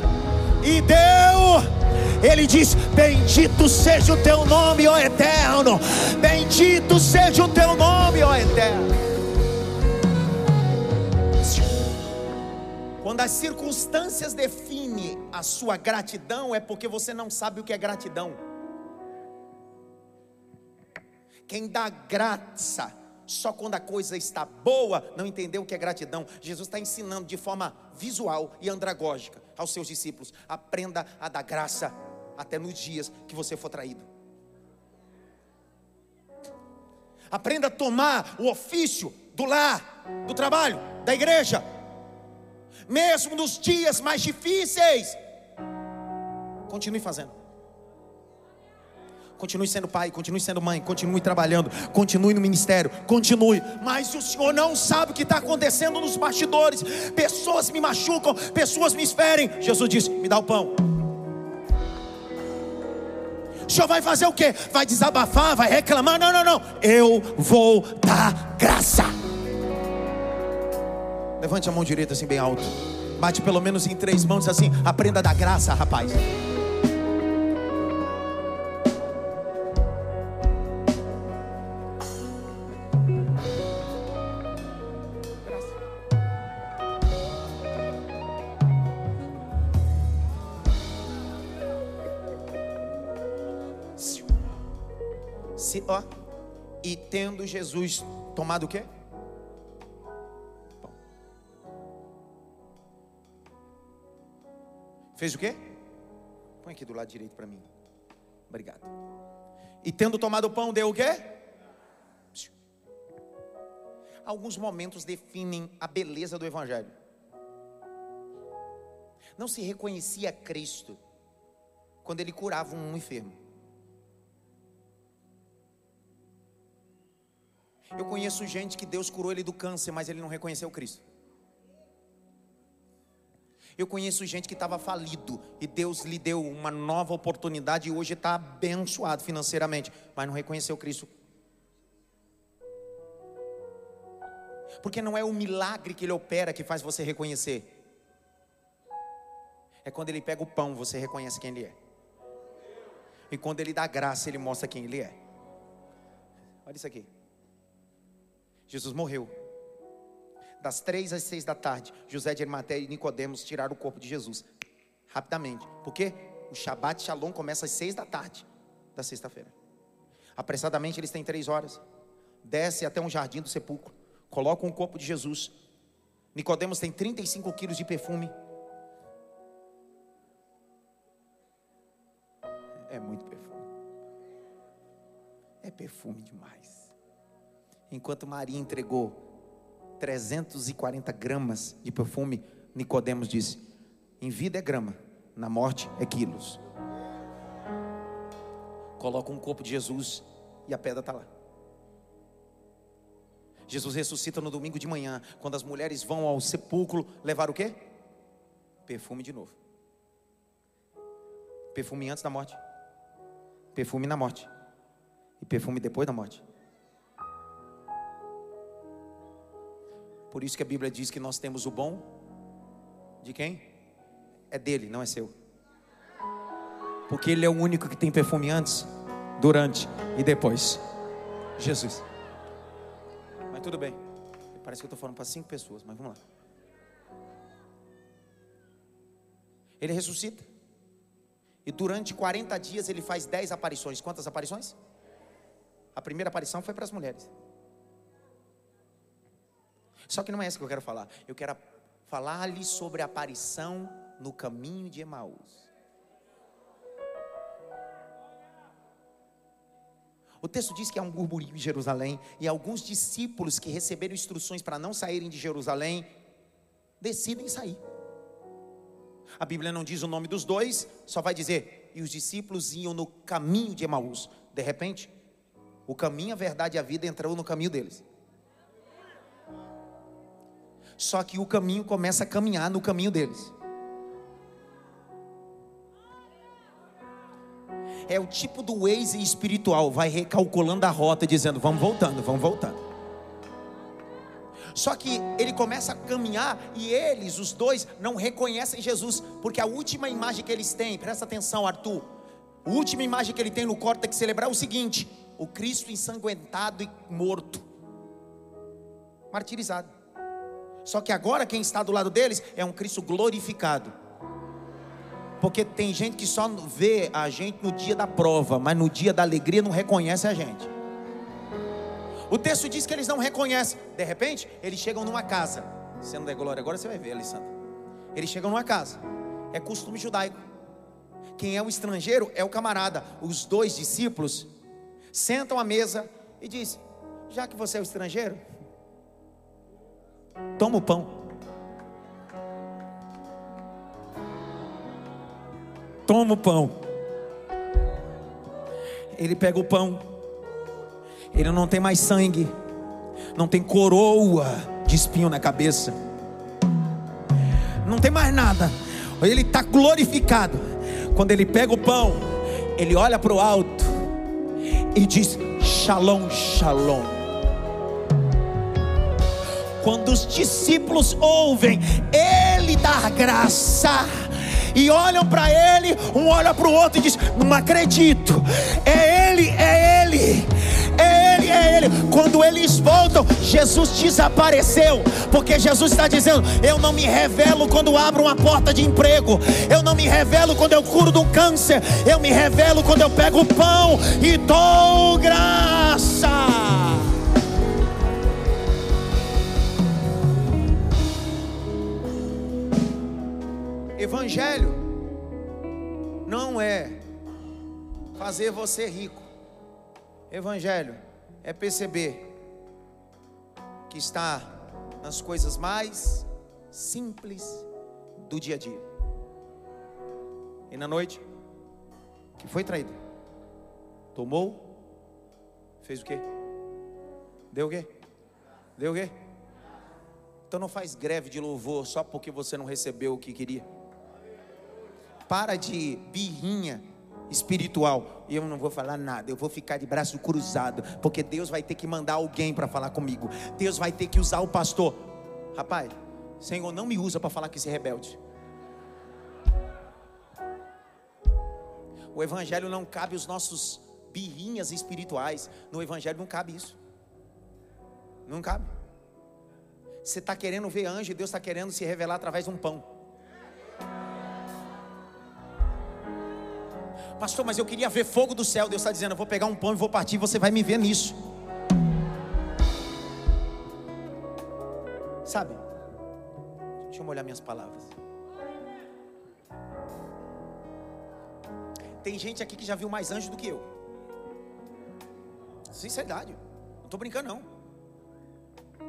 [SPEAKER 1] e deu. Ele diz: Bendito seja o teu nome, ó Eterno. Bendito seja o teu nome, ó Eterno. Quando as circunstâncias definem a sua gratidão, é porque você não sabe o que é gratidão. Quem dá graça só quando a coisa está boa, não entendeu o que é gratidão. Jesus está ensinando de forma visual e andragógica aos seus discípulos: aprenda a dar graça até nos dias que você for traído. Aprenda a tomar o ofício do lar, do trabalho, da igreja, mesmo nos dias mais difíceis. Continue fazendo. Continue sendo pai, continue sendo mãe, continue trabalhando, continue no ministério, continue. Mas o Senhor não sabe o que está acontecendo nos bastidores. Pessoas me machucam, pessoas me esperem. Jesus disse: Me dá o pão. O Senhor vai fazer o quê? Vai desabafar, vai reclamar? Não, não, não. Eu vou dar graça. Levante a mão direita assim bem alto. Bate pelo menos em três mãos assim. Aprenda a dar graça, rapaz. Se, ó, e tendo Jesus tomado o quê? Fez o quê? Põe aqui do lado direito para mim. Obrigado. E tendo tomado o pão, deu o quê? Alguns momentos definem a beleza do Evangelho. Não se reconhecia Cristo quando ele curava um enfermo. Eu conheço gente que Deus curou ele do câncer, mas ele não reconheceu Cristo. Eu conheço gente que estava falido e Deus lhe deu uma nova oportunidade e hoje está abençoado financeiramente, mas não reconheceu Cristo. Porque não é o milagre que ele opera que faz você reconhecer. É quando ele pega o pão, você reconhece quem ele é. E quando ele dá graça, ele mostra quem ele é. Olha isso aqui. Jesus morreu. Das três às seis da tarde, José de Arimateia e Nicodemos tiraram o corpo de Jesus. Rapidamente. Porque o Shabat Shalom começa às seis da tarde da sexta-feira. Apressadamente eles têm três horas. Desce até um jardim do sepulcro. Colocam o corpo de Jesus. Nicodemos tem 35 quilos de perfume. É muito perfume. É perfume demais. Enquanto Maria entregou 340 gramas de perfume, Nicodemos disse: em vida é grama, na morte é quilos. Coloca um corpo de Jesus e a pedra está lá. Jesus ressuscita no domingo de manhã, quando as mulheres vão ao sepulcro levar o quê? Perfume de novo. Perfume antes da morte. Perfume na morte. E perfume depois da morte. Por isso que a Bíblia diz que nós temos o bom de quem? É dele, não é seu. Porque ele é o único que tem perfume antes, durante e depois. Jesus. Mas tudo bem. Parece que eu estou falando para cinco pessoas, mas vamos lá. Ele ressuscita. E durante 40 dias ele faz 10 aparições. Quantas aparições? A primeira aparição foi para as mulheres. Só que não é essa que eu quero falar. Eu quero falar-lhe sobre a aparição no caminho de Emaús. O texto diz que há um burburinho em Jerusalém e alguns discípulos que receberam instruções para não saírem de Jerusalém decidem sair. A Bíblia não diz o nome dos dois, só vai dizer: e os discípulos iam no caminho de Emaús. De repente, o caminho, a verdade e a vida entrou no caminho deles. Só que o caminho começa a caminhar no caminho deles. é o tipo do Waze espiritual, vai recalculando a rota, dizendo: vamos voltando, vamos voltando. Só que ele começa a caminhar e eles, os dois, não reconhecem Jesus, porque a última imagem que eles têm, presta atenção, Arthur. A última imagem que ele tem no córtex cerebral é o seguinte: o Cristo ensanguentado e morto, martirizado. Só que agora quem está do lado deles é um Cristo glorificado. Porque tem gente que só vê a gente no dia da prova, mas no dia da alegria não reconhece a gente. O texto diz que eles não reconhecem. De repente, eles chegam numa casa. Você não der glória, agora você vai ver, Alessandra. Eles chegam numa casa. É costume judaico. Quem é o estrangeiro é o camarada. Os dois discípulos sentam à mesa e dizem: Já que você é o estrangeiro, toma o pão. Toma o pão. Ele pega o pão. Ele não tem mais sangue. Não tem coroa de espinho na cabeça. Não tem mais nada. Ele está glorificado. Quando ele pega o pão, ele olha para o alto e diz: Shalom, Shalom. Quando os discípulos ouvem ele dar graça, e olham para ele, um olha para o outro e diz: Não acredito, é ele, é ele, é ele, é ele. Quando eles voltam, Jesus desapareceu, porque Jesus está dizendo: Eu não me revelo quando abro uma porta de emprego, eu não me revelo quando eu curo do câncer, eu me revelo quando eu pego o pão e dou graça. Evangelho não é fazer você rico. Evangelho é perceber que está nas coisas mais simples do dia a dia. E na noite, que foi traído, tomou, fez o quê? Deu o quê? Deu o quê? Então não faz greve de louvor só porque você não recebeu o que queria. Para de birrinha espiritual. Eu não vou falar nada, eu vou ficar de braço cruzado, porque Deus vai ter que mandar alguém para falar comigo. Deus vai ter que usar o pastor. Rapaz, Senhor, não me usa para falar que esse rebelde. O evangelho não cabe os nossos birrinhas espirituais. No evangelho não cabe isso. Não cabe. Você está querendo ver anjo e Deus está querendo se revelar através de um pão. Pastor, mas eu queria ver fogo do céu. Deus está dizendo: Eu vou pegar um pão e vou partir. Você vai me ver nisso. Sabe? Deixa eu molhar minhas palavras. Tem gente aqui que já viu mais anjo do que eu. Sinceridade. Não estou brincando, não.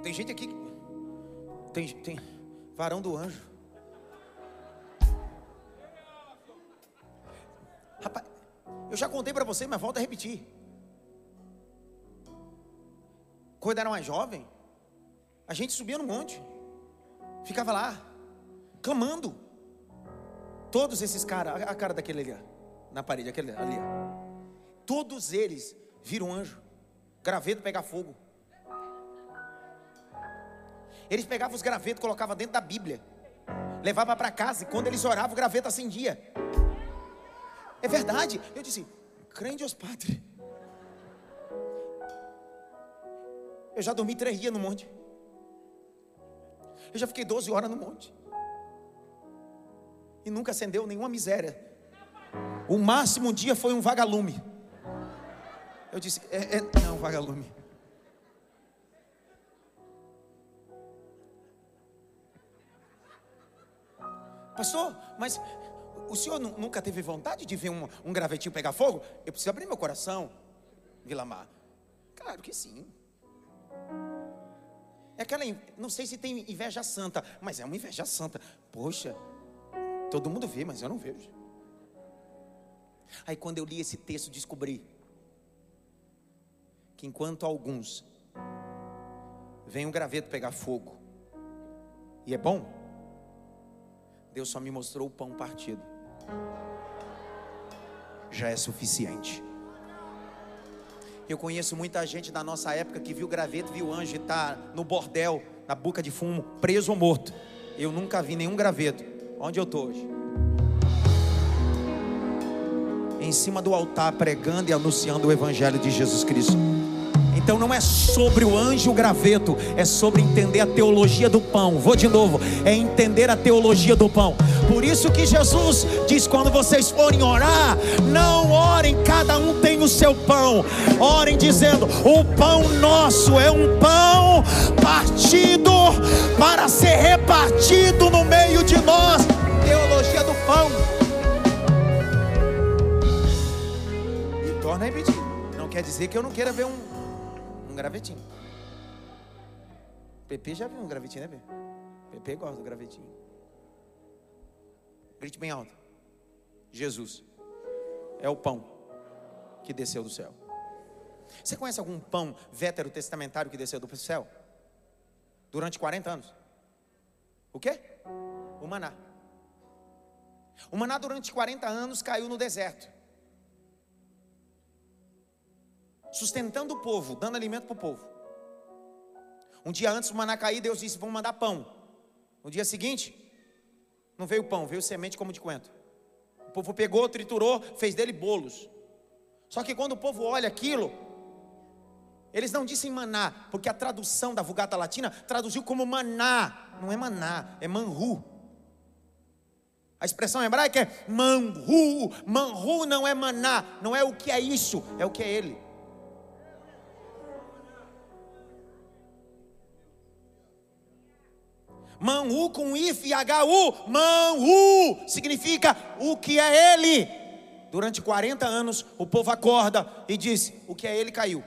[SPEAKER 1] Tem gente aqui. Tem, tem varão do anjo. Rapaz, eu já contei para você, mas volto a repetir. Quando era mais jovem, a gente subia no monte, ficava lá, clamando. Todos esses caras, a cara daquele ali, na parede, aquele ali, todos eles viram anjo, graveto pegar fogo. Eles pegavam os gravetos, colocavam dentro da Bíblia, levavam para casa, e quando eles oravam, o graveto acendia. É verdade. Eu disse, crente os padre. Eu já dormi três dias no monte. Eu já fiquei 12 horas no monte. E nunca acendeu nenhuma miséria. O máximo um dia foi um vagalume. Eu disse, é, é, não, vagalume. Pastor, mas o senhor nunca teve vontade de ver um, um gravetinho pegar fogo? Eu preciso abrir meu coração, Vilamar. Claro que sim. É aquela, não sei se tem inveja santa, mas é uma inveja santa. Poxa, todo mundo vê, mas eu não vejo. Aí quando eu li esse texto, descobri que enquanto alguns vem um graveto pegar fogo, e é bom, Deus só me mostrou o pão partido. Já é suficiente. Eu conheço muita gente da nossa época que viu graveto, viu anjo e tá no bordel, na boca de fumo, preso ou morto. Eu nunca vi nenhum graveto. Onde eu tô hoje? Em cima do altar pregando e anunciando o evangelho de Jesus Cristo. Então não é sobre o anjo graveto, é sobre entender a teologia do pão. Vou de novo, é entender a teologia do pão. Por isso que Jesus diz: quando vocês forem orar, não orem, cada um tem o seu pão. Orem dizendo: o pão nosso é um pão partido para ser repartido no meio de nós. Teologia do pão. E torna a repetir. Não quer dizer que eu não queira ver um gravetinho. PP já viu um gravetinho, né, PP? PP gosta do gravetinho. Grite bem alto. Jesus é o pão que desceu do céu. Você conhece algum pão veterotestamentário que desceu do céu? Durante 40 anos. O quê? O maná. O maná durante 40 anos caiu no deserto. Sustentando o povo, dando alimento para o povo. Um dia antes do maná cair, Deus disse: Vamos mandar pão. No dia seguinte, não veio pão, veio semente como de coentro. O povo pegou, triturou, fez dele bolos. Só que quando o povo olha aquilo, eles não dizem maná, porque a tradução da Vulgata Latina traduziu como maná. Não é maná, é manru. A expressão hebraica é manru. Manru não é maná, não é o que é isso, é o que é ele. Manhu com if e hu, Manhu significa o que é ele. Durante 40 anos o povo acorda e diz: o que é ele caiu.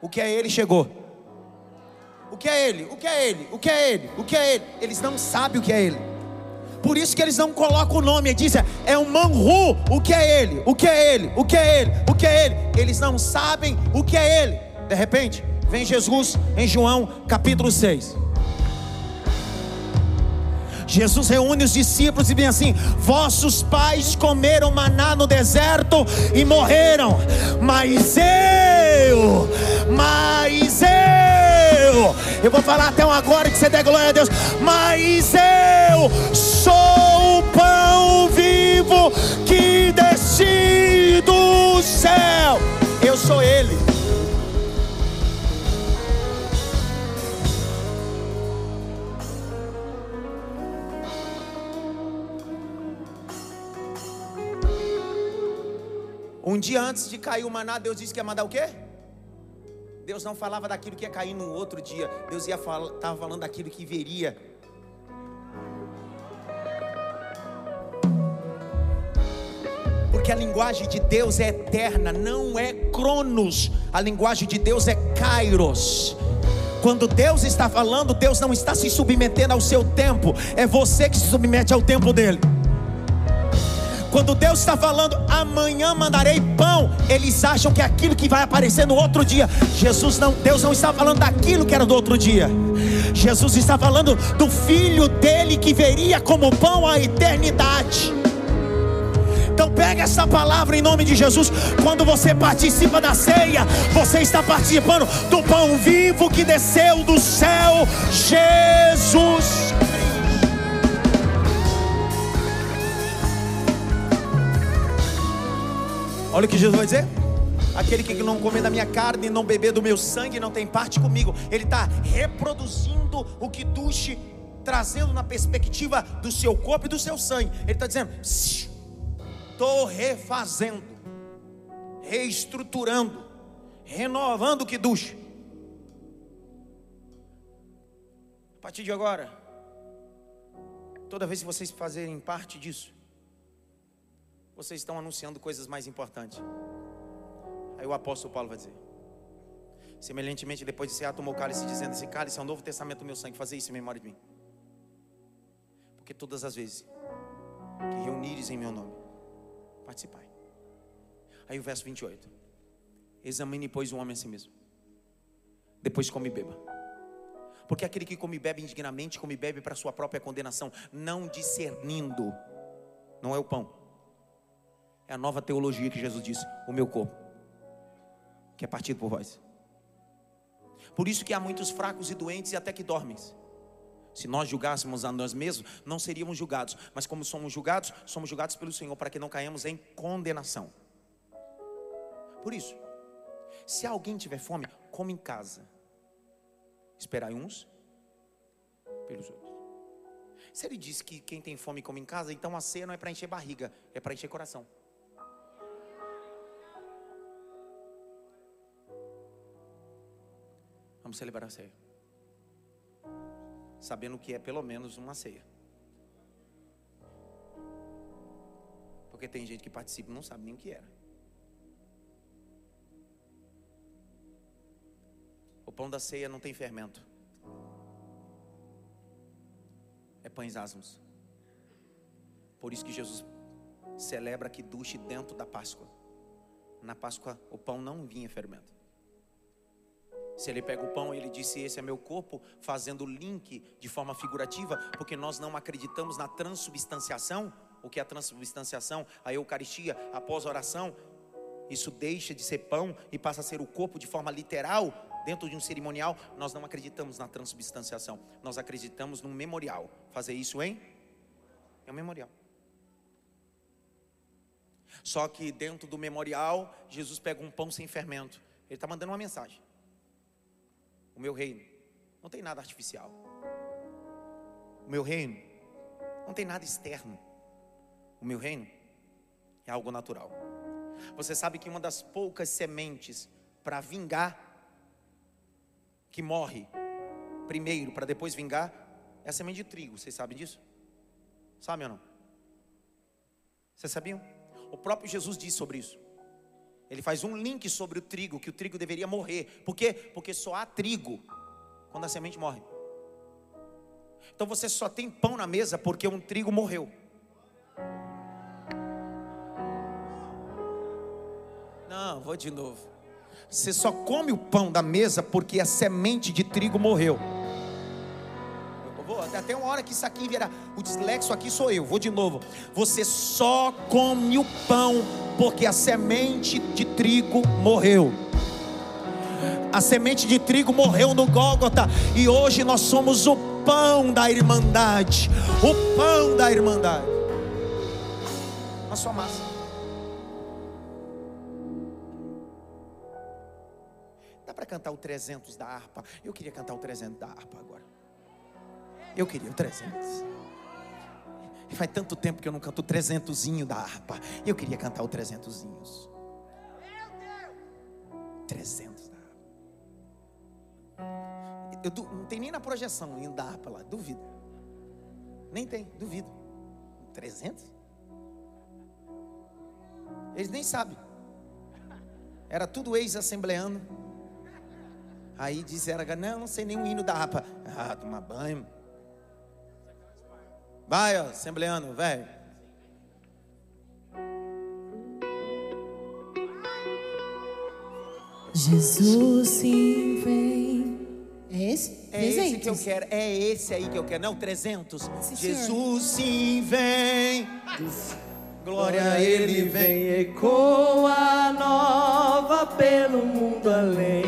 [SPEAKER 1] O que é ele chegou. O que é ele? O que é ele? O que é ele? O que é ele? Eles não sabem o que é ele. Por isso que eles não colocam o nome, eles dizem, é um manhu, o que é ele? O que é ele? O que é ele? O que é ele? Eles não sabem o que é ele. De repente, vem Jesus em João capítulo 6. Jesus reúne os discípulos e diz assim: Vossos pais comeram maná no deserto e morreram, mas eu, mas eu, eu vou falar até um agora que você der glória a Deus, mas eu sou o pão vivo que desci do céu, eu sou Ele. Um dia antes de cair o maná, Deus disse que ia mandar o quê? Deus não falava daquilo que ia cair no outro dia. Deus ia estava falando daquilo que viria. Porque a linguagem de Deus é eterna, não é cronos. A linguagem de Deus é kairos. Quando Deus está falando, Deus não está se submetendo ao seu tempo, é você que se submete ao tempo dele. Quando Deus está falando, amanhã mandarei pão, eles acham que é aquilo que vai aparecer no outro dia. Jesus não, Deus não está falando daquilo que era do outro dia. Jesus está falando do filho dele que veria como pão a eternidade. Então pega essa palavra em nome de Jesus. Quando você participa da ceia, você está participando do pão vivo que desceu do céu, Jesus. Olha o que Jesus vai dizer. Aquele que não comer da minha carne não beber do meu sangue não tem parte comigo. Ele está reproduzindo o que Duche trazendo na perspectiva do seu corpo e do seu sangue. Ele está dizendo: estou refazendo, reestruturando, renovando o que Duche. A partir de agora, toda vez que vocês fazerem parte disso, vocês estão anunciando coisas mais importantes. Aí o apóstolo Paulo vai dizer: Semelhantemente, depois de cear, tomou o cálice, dizendo: Esse cálice é o novo testamento do meu sangue, fazer isso em memória de mim. Porque todas as vezes que reunires em meu nome, participai. Aí o verso 28. Examine, pois, o homem a si mesmo. Depois come e beba. Porque aquele que come e bebe indignamente, come e bebe para sua própria condenação, não discernindo, não é o pão É a nova teologia que Jesus disse: o meu corpo, que é partido por vós. Por isso que há muitos fracos e doentes e até que dormem. Se nós julgássemos a nós mesmos, não seríamos julgados. Mas como somos julgados, somos julgados pelo Senhor para que não caímos em condenação. Por isso, se alguém tiver fome, come em casa. Esperai uns pelos outros. Se ele diz que quem tem fome come em casa, então a ceia não é para encher barriga, é para encher coração. Vamos celebrar a ceia. Sabendo que é pelo menos uma ceia. Porque tem gente que participa e não sabe nem o que era. O pão da ceia não tem fermento. É pães asmos. Por isso que Jesus celebra que duche dentro da Páscoa. Na Páscoa o pão não vinha fermento. Se ele pega o pão e ele disse: Esse é meu corpo, fazendo link de forma figurativa, porque nós não acreditamos na transubstanciação. O que é a transubstanciação? A Eucaristia, após a oração, isso deixa de ser pão e passa a ser o corpo de forma literal, dentro de um cerimonial. Nós não acreditamos na transubstanciação, nós acreditamos num memorial. Fazer isso em? É um memorial. Só que dentro do memorial, Jesus pega um pão sem fermento. Ele está mandando uma mensagem o meu reino não tem nada artificial. O meu reino não tem nada externo. O meu reino é algo natural. Você sabe que uma das poucas sementes para vingar, que morre primeiro para depois vingar, é a semente de trigo. Vocês sabem disso? Sabe ou não? Vocês sabiam? O próprio Jesus disse sobre isso. Ele faz um link sobre o trigo, que o trigo deveria morrer. Por quê? Porque só há trigo quando a semente morre. Então você só tem pão na mesa porque um trigo morreu. Não, vou de novo. Você só come o pão da mesa porque a semente de trigo morreu. Até uma hora que isso aqui virá. O dislexo aqui sou eu. Vou de novo. Você só come o pão porque a semente de trigo morreu. A semente de trigo morreu no Gólgota e hoje nós somos o pão da irmandade. O pão da irmandade. Na sua massa. Dá para cantar o 300 da harpa? Eu queria cantar o 300 da harpa agora. Eu queria o 300. Faz tanto tempo que eu não canto o trezentozinho da harpa. Eu queria cantar o trezentozinhos. Trezentos da harpa. Eu, não tem nem na projeção ainda da harpa lá, duvido. Nem tem, duvido. Trezentos? Eles nem sabem. Era tudo ex-assembleano. Aí disseram, não, não sei nem o hino da harpa. Ah, tomar banho. Vai, ó, assembleano, velho.
[SPEAKER 2] Jesus sim vem. É esse?
[SPEAKER 1] É esse que eu quero, é esse aí que eu quero. Não, 300.
[SPEAKER 2] Sim.
[SPEAKER 1] Jesus sim vem. Glória a
[SPEAKER 3] ele
[SPEAKER 1] vem.
[SPEAKER 3] ecoa nova pelo mundo além.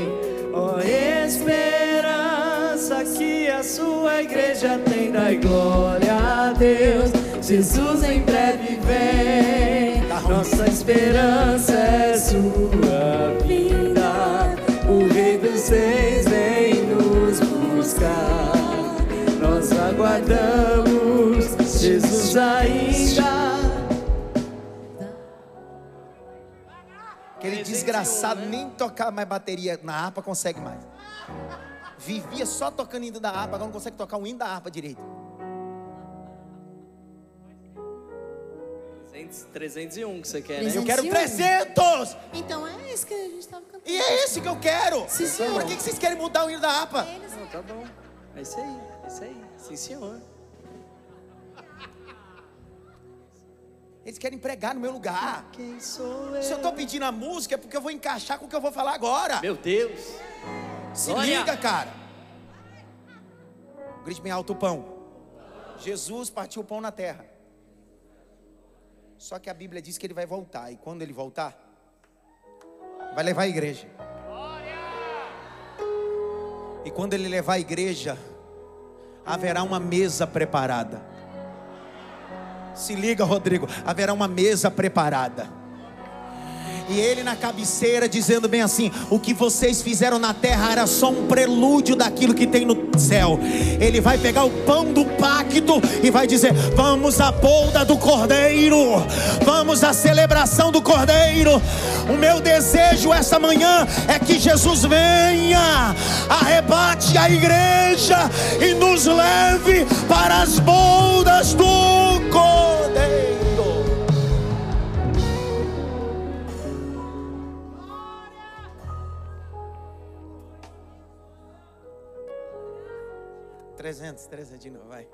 [SPEAKER 3] Ó esperança que a sua igreja tem, dai glória Deus. Jesus em breve vem. Nossa esperança é sua vinda. O Rei dos Reis vem nos buscar. Nós aguardamos Jesus ainda.
[SPEAKER 1] Aquele desgraçado nem tocar mais bateria na harpa consegue mais. Vivia só tocando hino da harpa, agora não consegue tocar um hino da harpa direito.
[SPEAKER 3] 301 que você quer, né?
[SPEAKER 1] Eu quero
[SPEAKER 2] 301.
[SPEAKER 1] 300!
[SPEAKER 2] Então é esse que a gente estava cantando.
[SPEAKER 1] E é esse que eu quero!
[SPEAKER 2] Sim, senhor.
[SPEAKER 1] Por que que vocês querem mudar o hino da harpa?
[SPEAKER 2] Eles-
[SPEAKER 3] Não, tá bom. É isso aí, é isso aí. Sim, senhor.
[SPEAKER 1] Eles querem pregar no meu lugar.
[SPEAKER 3] Quem sou eu?
[SPEAKER 1] Se eu tô pedindo a música é porque eu vou encaixar com o que eu vou falar agora.
[SPEAKER 3] Meu Deus.
[SPEAKER 1] Se
[SPEAKER 3] Glória.
[SPEAKER 1] liga, cara. Grite bem alto o pão. Jesus partiu o pão na terra. Só que a Bíblia diz que ele vai voltar. E quando ele voltar, vai levar a igreja. E quando ele levar a igreja, haverá uma mesa preparada. Se liga, Rodrigo, haverá uma mesa preparada. E ele na cabeceira dizendo bem assim: O que vocês fizeram na terra era só um prelúdio daquilo que tem no céu. Ele vai pegar o pão do pacto e vai dizer: Vamos à bolda do cordeiro, vamos à celebração do cordeiro. O meu desejo essa manhã é que Jesus venha, arrebate a igreja e nos leve para as boldas do cordeiro. Trezentos, trezentos de novo, vai.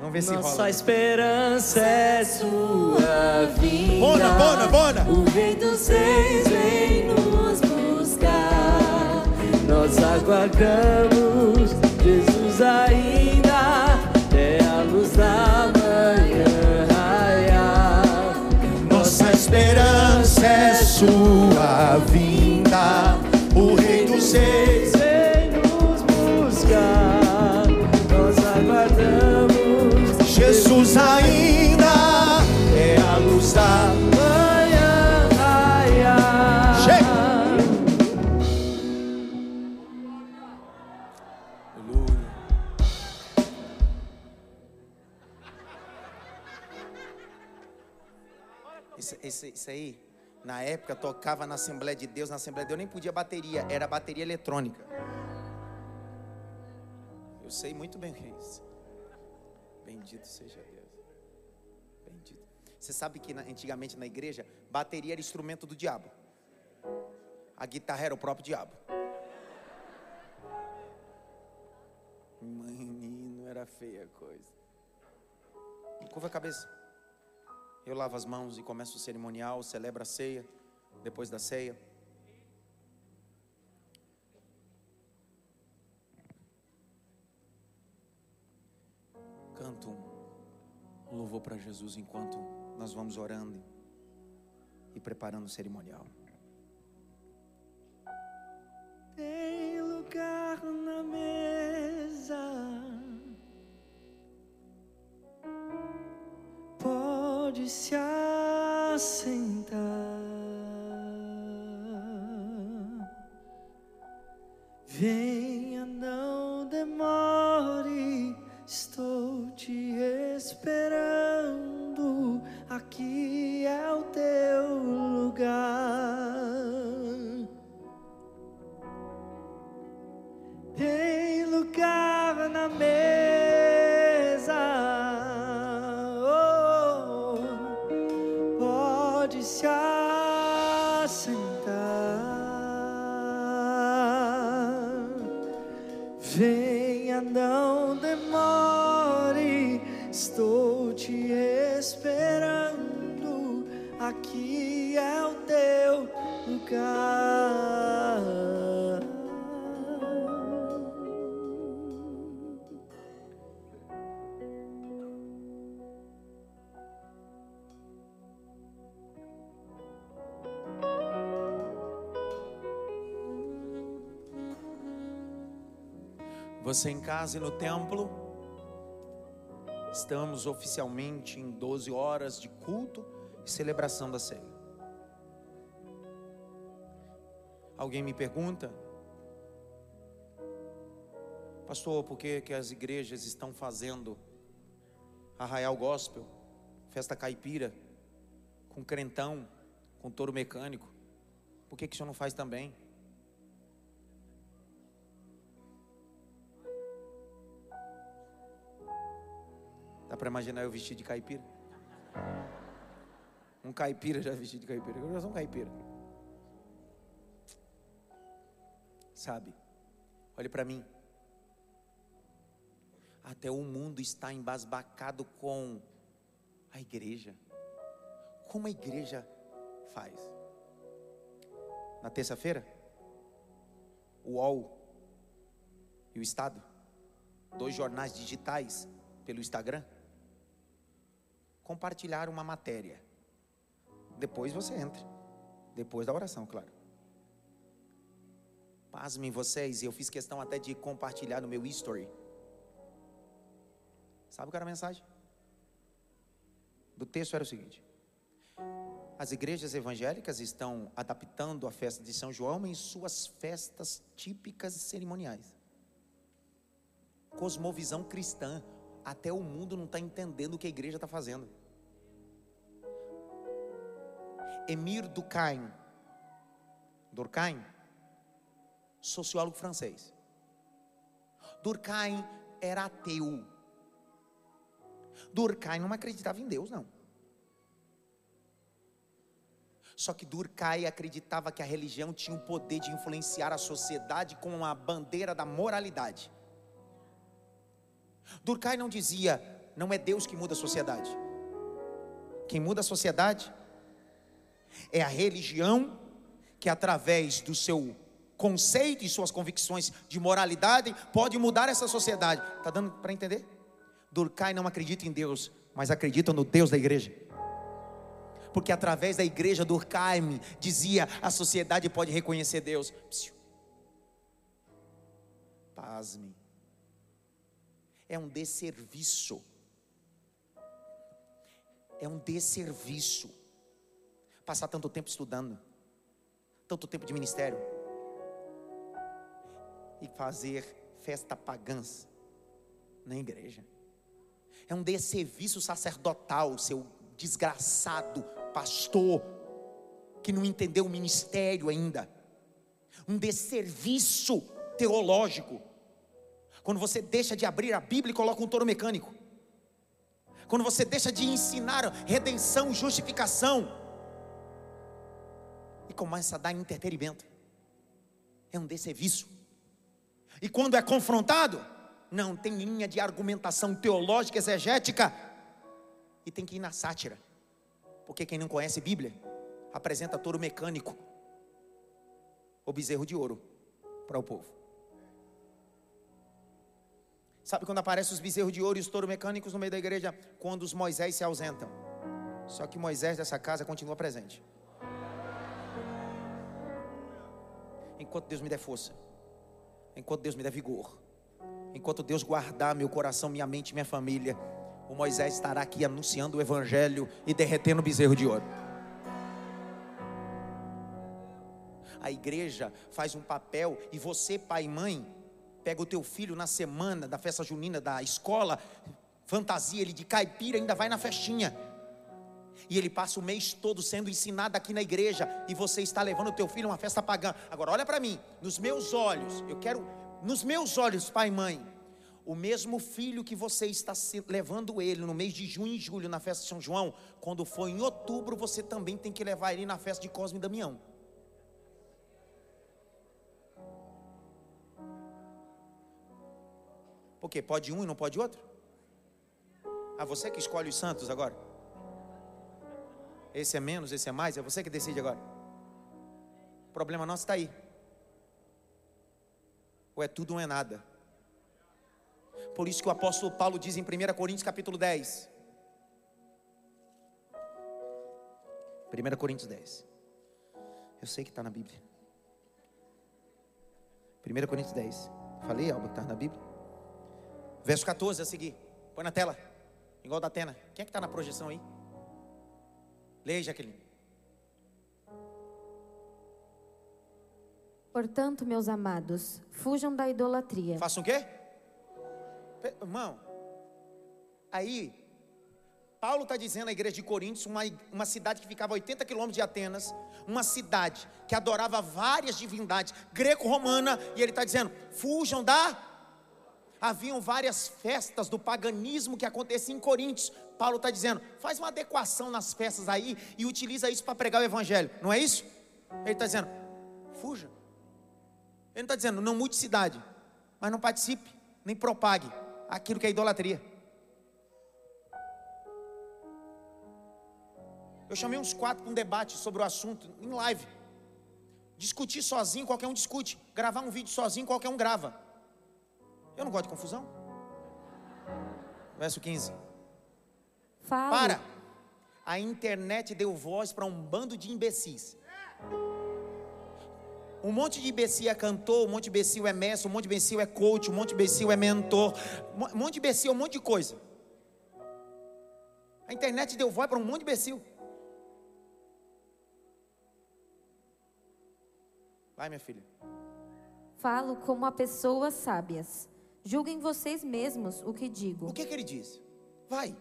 [SPEAKER 1] Vamos ver se
[SPEAKER 3] Nossa
[SPEAKER 1] rola.
[SPEAKER 3] esperança é sua vinda.
[SPEAKER 1] Bona, bona, bona.
[SPEAKER 3] O Rei dos Reis vem nos buscar. Nós aguardamos Jesus ainda. É a luz da manhã raiar.
[SPEAKER 1] Nossa esperança é sua vinda, o Rei dos Reis. Isso, isso, aí, na época, tocava na Assembleia de Deus. Na Assembleia de Deus nem podia bateria, era bateria eletrônica. Eu sei muito bem o que é isso. Bendito seja Deus. Bendito. Você sabe que na- antigamente na igreja, bateria era instrumento do diabo. A guitarra era o próprio diabo. Menino, era feia a coisa. Curva a cabeça. Eu lavo as mãos e começo o cerimonial, celebra a ceia. Depois da ceia. Canto um louvor para Jesus enquanto nós vamos orando e preparando o cerimonial.
[SPEAKER 3] Tem lugar na mesa. Pode se assentar. Venha, não demore. Estou te esperando. Aqui é o teu lugar.
[SPEAKER 1] Você em casa e no templo. Estamos oficialmente em 12 horas de culto e celebração da ceia. Alguém me pergunta, pastor, por que, que as igrejas estão fazendo arraial gospel, festa caipira, com crentão, com touro mecânico? Por que, que o senhor não faz também? Dá para imaginar eu vestido de caipira? Um caipira já vestido de caipira. Eu já sou um caipira. Sabe? Olhe para mim. Até o mundo está embasbacado com a igreja. Como a igreja faz? Na terça-feira, o UOL e o Estado, dois jornais digitais pelo Instagram, compartilhar uma matéria. Depois você entra. Depois da oração, claro. Pasmem vocês, eu fiz questão até de compartilhar no meu history. Sabe qual era a mensagem? Do texto era o seguinte: As igrejas evangélicas estão adaptando a festa de São João em suas festas típicas e cerimoniais. Cosmovisão cristã. Até o mundo não está entendendo o que a igreja está fazendo. Emir Durkheim, Durkheim, sociólogo francês. Durkheim era ateu. Durkheim não acreditava em Deus, não. Só que Durkheim acreditava que a religião tinha o poder de influenciar a sociedade com a bandeira da moralidade. Durkheim não dizia, não é Deus que muda a sociedade. Quem muda a sociedade é a religião que, através do seu conceito e suas convicções de moralidade, pode mudar essa sociedade. Está dando para entender? Durkheim não acredita em Deus, mas acredita no Deus da igreja. Porque através da igreja Durkheim dizia: a sociedade pode reconhecer Deus. Psiu. Pasme. É um desserviço. É um desserviço passar tanto tempo estudando, tanto tempo de ministério e fazer festa pagãs na igreja. É um desserviço sacerdotal, seu desgraçado pastor, que não entendeu o ministério ainda. Um desserviço teológico. Quando você deixa de abrir a Bíblia e coloca um touro mecânico. Quando você deixa de ensinar redenção, justificação. E começa a dar entretenimento. É um desserviço. E quando é confrontado, não tem linha de argumentação teológica, exegética. E tem que ir na sátira. Porque quem não conhece Bíblia, apresenta touro mecânico. O bezerro de ouro para o povo. Sabe quando aparecem os bezerros de ouro e os touros mecânicos no meio da igreja? Quando os Moisés se ausentam. Só que Moisés dessa casa continua presente. Enquanto Deus me der força, enquanto Deus me der vigor, enquanto Deus guardar meu coração, minha mente, minha família, o Moisés estará aqui anunciando o evangelho e derretendo o bezerro de ouro. A igreja faz um papel e você, pai e mãe, pega o teu filho na semana da festa junina da escola, fantasia ele de caipira, ainda vai na festinha. E ele passa o mês todo sendo ensinado aqui na igreja e você está levando o teu filho a uma festa pagã. Agora olha para mim, nos meus olhos, eu quero nos meus olhos, pai e mãe, o mesmo filho que você está levando ele no mês de junho e julho na festa de São João, quando for em outubro, você também tem que levar ele na festa de Cosme e Damião. Porque pode um e não pode outro? Ah, você que escolhe os santos agora? Esse é menos, esse é mais, é você que decide agora. O problema nosso está aí. Ou é tudo ou é nada. Por isso que o apóstolo Paulo diz em 1 Coríntios capítulo 10. 1 Coríntios 10. Eu sei que está na Bíblia. 1 Coríntios 10. Falei algo que está na Bíblia? Verso 14 a seguir. Põe na tela. Igual da Atena. Quem é que está na projeção aí? Leia, Jaqueline.
[SPEAKER 4] Portanto, meus amados, fujam da idolatria.
[SPEAKER 1] Façam o quê? Irmão, aí, Paulo está dizendo à igreja de Coríntios, uma, uma cidade que ficava a 80 quilômetros de Atenas, uma cidade que adorava várias divindades, greco-romana, e ele está dizendo: fujam da. Haviam várias festas do paganismo que aconteciam em Coríntios. Paulo está dizendo: faz uma adequação nas festas aí e utiliza isso para pregar o evangelho, não é isso? Ele está dizendo: fuja. Ele não está dizendo, não mude cidade, mas não participe, nem propague aquilo que é idolatria. Eu chamei uns quatro para um debate sobre o assunto em live. Discutir sozinho, qualquer um discute. Gravar um vídeo sozinho, qualquer um grava. Eu não gosto de confusão. Verso 15. Para. A internet deu voz para um bando de imbecis. Um monte de imbecil é cantor, um monte de imbecil é mestre, um monte de imbecil é coach, um monte de imbecil é mentor, um monte de imbecil é um monte de coisa. A internet deu voz para um monte de imbecil. Vai, minha filha.
[SPEAKER 4] Falo como a pessoas sábias. Julguem vocês mesmos o que digo.
[SPEAKER 1] O que, que ele diz? Vai.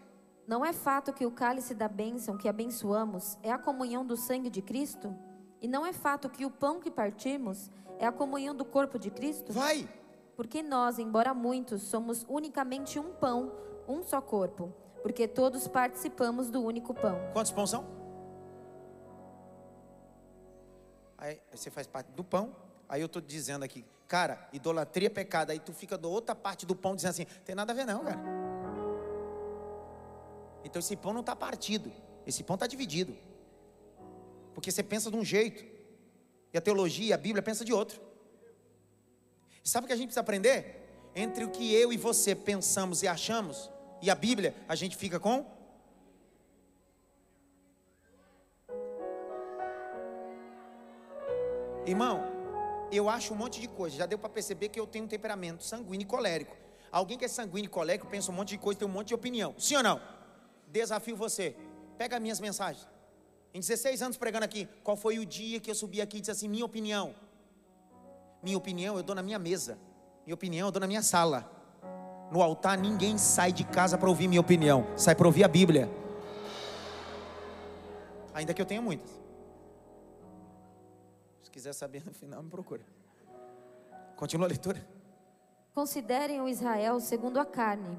[SPEAKER 4] Não é fato que o cálice da bênção que abençoamos é a comunhão do sangue de Cristo? E não é fato que o pão que partimos é a comunhão do corpo de Cristo?
[SPEAKER 1] Vai.
[SPEAKER 4] Porque nós, embora muitos, somos unicamente um pão, um só corpo, porque todos participamos do único pão.
[SPEAKER 1] Quantos pães são? Aí você faz parte do pão. Aí eu estou dizendo aqui, cara, idolatria é pecado. Aí tu fica da outra parte do pão dizendo assim: tem nada a ver, não, cara. Então esse pão não está partido, esse pão está dividido. Porque você pensa de um jeito, e a teologia, a Bíblia pensa de outro. E sabe o que a gente precisa aprender? Entre o que eu e você pensamos e achamos, e a Bíblia, a gente fica com Irmão, eu acho um monte de coisa. Já deu para perceber que eu tenho um temperamento sanguíneo e colérico. Alguém que é sanguíneo e colérico pensa um monte de coisa, tem um monte de opinião. Sim ou não? Desafio você. Pega minhas mensagens. Em 16 anos pregando aqui, qual foi o dia que eu subi aqui e disse assim: minha opinião? Minha opinião eu dou na minha mesa. Minha opinião eu dou na minha sala. No altar ninguém sai de casa para ouvir minha opinião, sai para ouvir a Bíblia. Ainda que eu tenha muitas. Se quiser saber no final, me procura. Continua a leitura.
[SPEAKER 4] Considerem o Israel segundo a carne.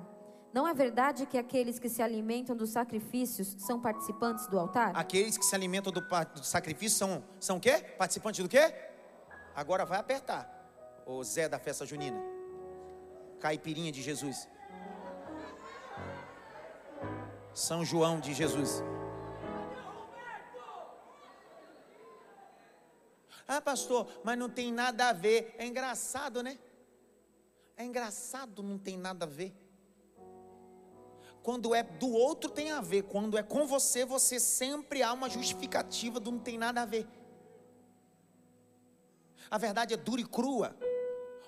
[SPEAKER 4] Não é verdade que aqueles que se alimentam dos sacrifícios são participantes do altar?
[SPEAKER 1] Aqueles que se alimentam do, do sacrifício são, são o quê? Participantes do quê? Agora vai apertar. O Zé da festa junina. Caipirinha de Jesus. São João de Jesus. Ah, pastor, mas não tem nada a ver. É engraçado, né? É engraçado, não tem nada a ver. Quando é do outro tem a ver, quando é com você, você sempre há uma justificativa do não tem nada a ver. A verdade é dura e crua.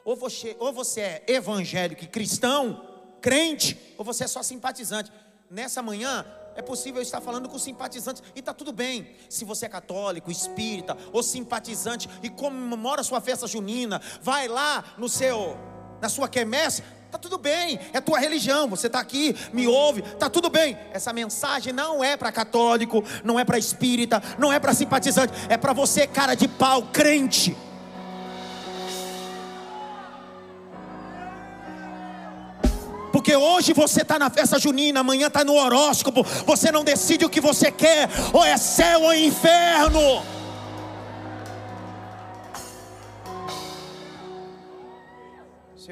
[SPEAKER 1] Ou você, ou você é evangélico e cristão, crente, ou você é só simpatizante. Nessa manhã é possível eu estar falando com simpatizantes e está tudo bem. Se você é católico, espírita ou simpatizante e comemora sua festa junina, vai lá no seu, na sua quermesse, Tá tudo bem, é tua religião, você está aqui, me ouve, tá tudo bem. Essa mensagem não é para católico, não é para espírita, não é para simpatizante, é para você, cara de pau, crente. Porque hoje você está na festa junina, amanhã está no horóscopo, você não decide o que você quer, ou é céu ou é inferno.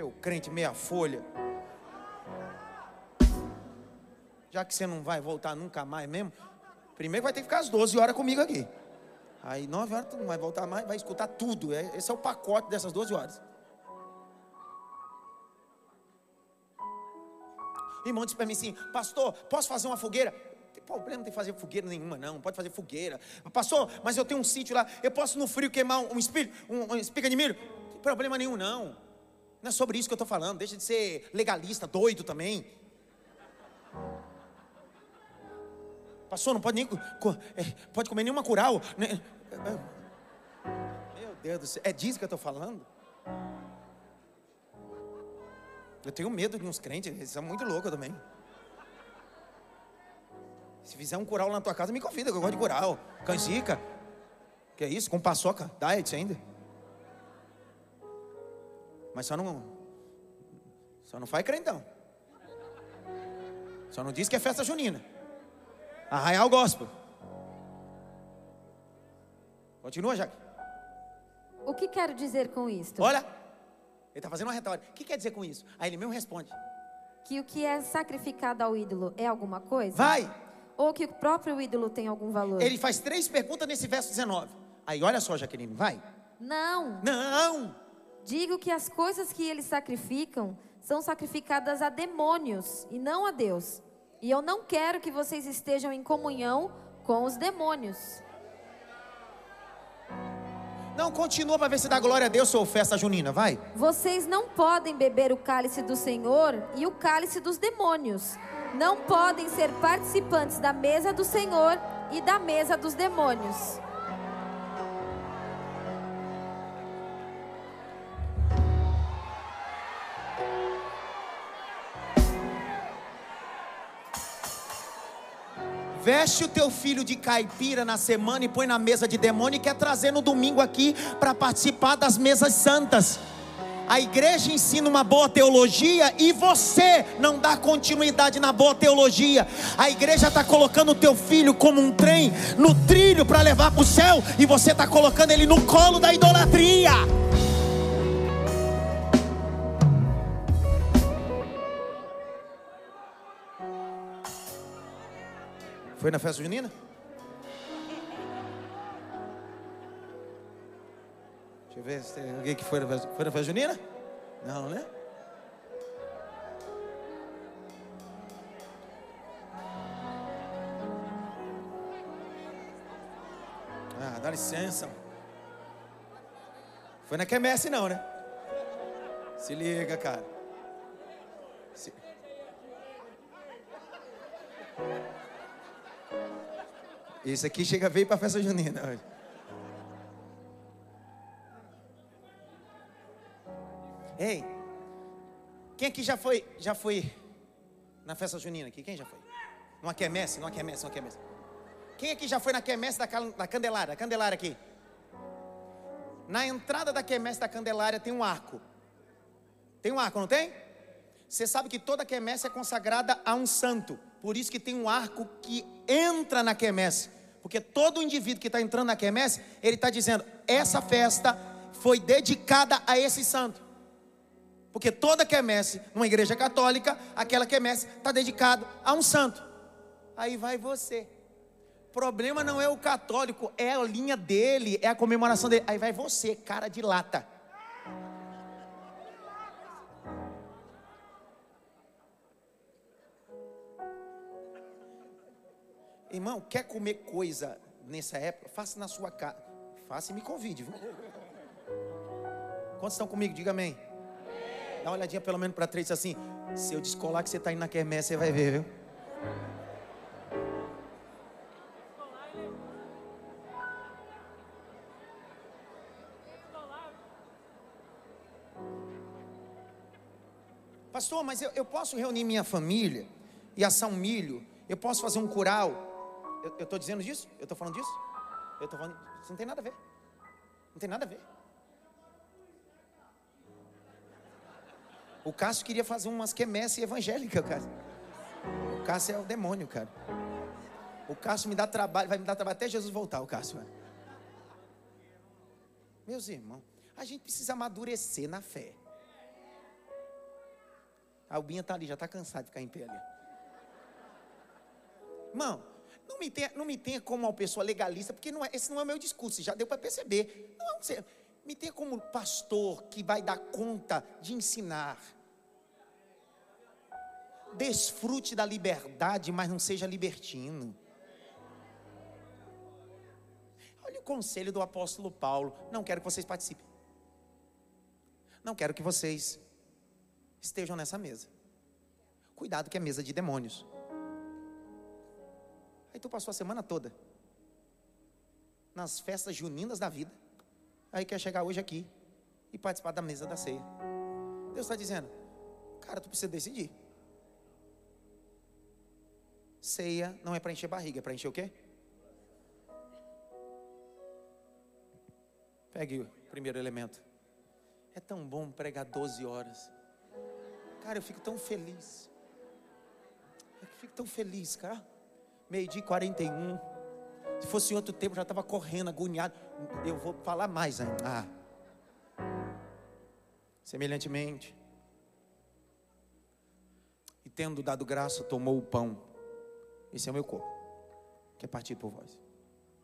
[SPEAKER 1] Seu crente meia folha. Já que você não vai voltar nunca mais mesmo, primeiro vai ter que ficar às 12 horas comigo aqui. Aí 9 horas tu não vai voltar mais, vai escutar tudo. É- Esse é o pacote dessas 12 horas. Irmão disse para mim assim, pastor, posso fazer uma fogueira? Tem problema, que fazer fogueira nenhuma, não. Pode fazer fogueira. Pastor, mas eu tenho um sítio lá, eu posso no frio queimar um espelho, um, um espiga de milho? Não tem problema nenhum, não. Não é sobre isso que eu estou falando. Deixa de ser legalista, doido também. Pastor, não pode nem. é, pode comer nenhuma curau. né? Meu Deus do céu. É disso que eu estou falando? Eu tenho medo de uns crentes, eles são muito loucos também. Se fizer um curau lá na tua casa, me convida, que eu gosto de curau. Canjica. Que é isso? Com paçoca. Diet ainda. Mas só não. Só não faz crentão. Só não diz que é festa junina. Arraial gospel. Continua, Jaque.
[SPEAKER 4] O que quero dizer com isto?
[SPEAKER 1] Olha. Ele está fazendo uma retórica. O que quer dizer com isso? Aí ele mesmo responde.
[SPEAKER 4] Que o que é sacrificado ao ídolo é alguma coisa?
[SPEAKER 1] Vai.
[SPEAKER 4] Ou que o próprio ídolo tem algum valor?
[SPEAKER 1] Ele faz três perguntas nesse verso 19. Aí olha só, Jaqueline, vai.
[SPEAKER 4] Não.
[SPEAKER 1] Não.
[SPEAKER 4] Digo que as coisas que eles sacrificam são sacrificadas a demônios e não a Deus. E eu não quero que vocês estejam em comunhão com os demônios.
[SPEAKER 1] Não, continua para ver se dá glória a Deus, sua festa junina, vai.
[SPEAKER 4] Vocês não podem beber o cálice do Senhor e o cálice dos demônios. Não podem ser participantes da mesa do Senhor e da mesa dos demônios.
[SPEAKER 1] Veste o teu filho de caipira na semana e põe na mesa de demônio e quer trazer no domingo aqui para participar das mesas santas. A igreja ensina uma boa teologia e você não dá continuidade na boa teologia. A igreja está colocando o teu filho como um trem no trilho para levar para o céu e você está colocando ele no colo da idolatria. Foi na festa junina? Deixa eu ver se tem alguém que foi na festa, foi na festa junina? Não, né? Ah, dá licença. Foi na quermesse não, né? Se liga, cara. Se- Esse aqui chega veio para a festa junina hoje. Ei, quem aqui já foi, já foi na festa junina aqui? Quem já foi? Numa quermesse, numa quermesse, numa quermesse. Quem aqui já foi na quermesse da, da Candelária? Candelária aqui. Na entrada da quermesse da Candelária tem um arco. Tem um arco, não tem? Você sabe que toda quermesse é consagrada a um santo. Por isso que tem um arco que entra na quermesse. Porque todo indivíduo que está entrando na quermesse, ele está dizendo: essa festa foi dedicada a esse santo. Porque toda quermesse, numa igreja católica, aquela quermesse está dedicada a um santo. Aí vai você. Problema não é o católico, é a linha dele, é a comemoração dele. Aí vai você, cara de lata. Irmão, quer comer coisa nessa época? Faça na sua casa. Faça e me convide, viu? Quantos estão comigo? Diga amém. Dá uma olhadinha pelo menos para três assim: se eu descolar que você está indo na quermesse, você vai ver, viu? Pastor, mas eu, eu posso reunir minha família e assar um milho? Eu posso fazer um curau? Eu estou dizendo disso? Eu estou falando disso? Eu estou falando. Isso não tem nada a ver. Não tem nada a ver. O Cássio queria fazer umas quermesse evangélica, cara. O Cássio é o demônio, cara. O Cássio me dá trabalho, vai me dar trabalho até Jesus voltar, o Cássio. Meus irmãos, a gente precisa amadurecer na fé. A Albinha tá ali, já tá cansado de ficar em pé ali. Irmão, não me tenha, não me tenha como uma pessoa legalista, porque não é, esse não é meu discurso, já deu para perceber. Não, você, me tenha como pastor que vai dar conta de ensinar. Desfrute da liberdade, mas não seja libertino. Olha o conselho do apóstolo Paulo. Não quero que vocês participem. Não quero que vocês estejam nessa mesa. Cuidado que é mesa de demônios. Aí tu passou a semana toda nas festas juninas da vida. Aí quer chegar hoje aqui e participar da mesa da ceia. Deus está dizendo, cara, tu precisa decidir. Ceia não é para encher barriga, é para encher o quê? Pegue o primeiro elemento. É tão bom pregar 12 horas. Cara, eu fico tão feliz. Eu fico tão feliz, cara. Meio-dia e 41. Se fosse em outro tempo, já estava correndo, agoniado. Eu vou falar mais ainda. Ah. Semelhantemente. E tendo dado graça, tomou o pão. Esse é o meu corpo, que é partido por vós.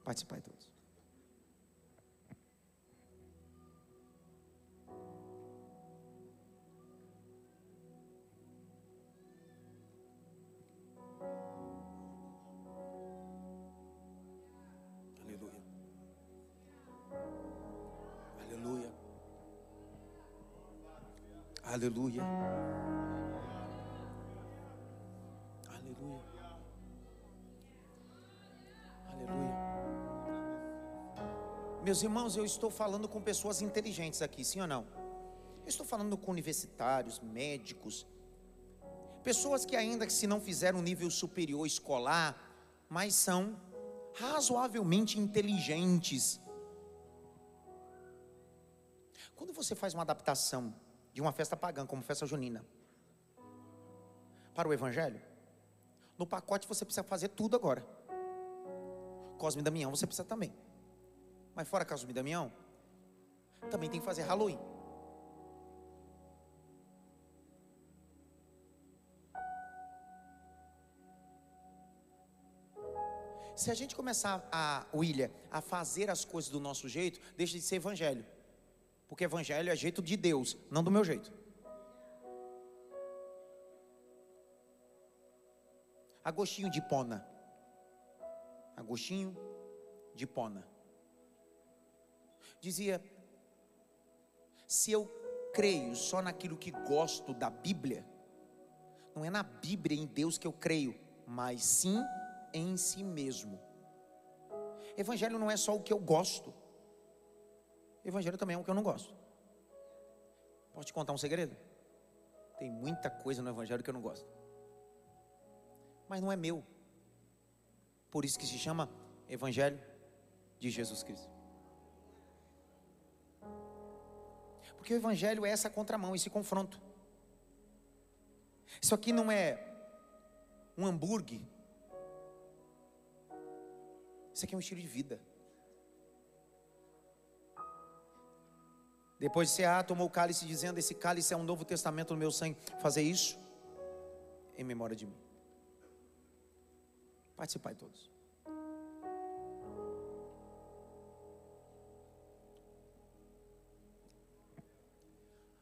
[SPEAKER 1] Participai todos. Aleluia. Aleluia. Aleluia. Meus irmãos, eu estou falando com pessoas inteligentes aqui, sim ou não? Eu estou falando com universitários, médicos, pessoas que ainda que se não fizeram nível superior escolar, mas são razoavelmente inteligentes. Quando você faz uma adaptação de uma festa pagã, como festa junina, para o evangelho, no pacote você precisa fazer tudo agora. Cosme e Damião você precisa também. Mas fora Cosme e Damião, também tem que fazer Halloween. Se a gente começar a, William, a fazer as coisas do nosso jeito, deixa de ser evangelho. Porque evangelho é jeito de Deus, não do meu jeito. Agostinho de Pona. Agostinho de Pona. Dizia: se eu creio só naquilo que gosto da Bíblia, não é na Bíblia, em Deus que eu creio, mas sim em si mesmo. Evangelho não é só o que eu gosto. Evangelho também é o que eu não gosto. Posso te contar um segredo? Tem muita coisa no Evangelho que eu não gosto. Mas não é meu. Por isso que se chama Evangelho de Jesus Cristo. Porque o Evangelho é essa contramão, esse confronto. Isso aqui não é um hambúrguer isso aqui é um estilo de vida. Depois de Cear, tomou o cálice, dizendo: Esse cálice é um novo testamento no meu sangue. Fazer isso em memória de mim. Participai todos.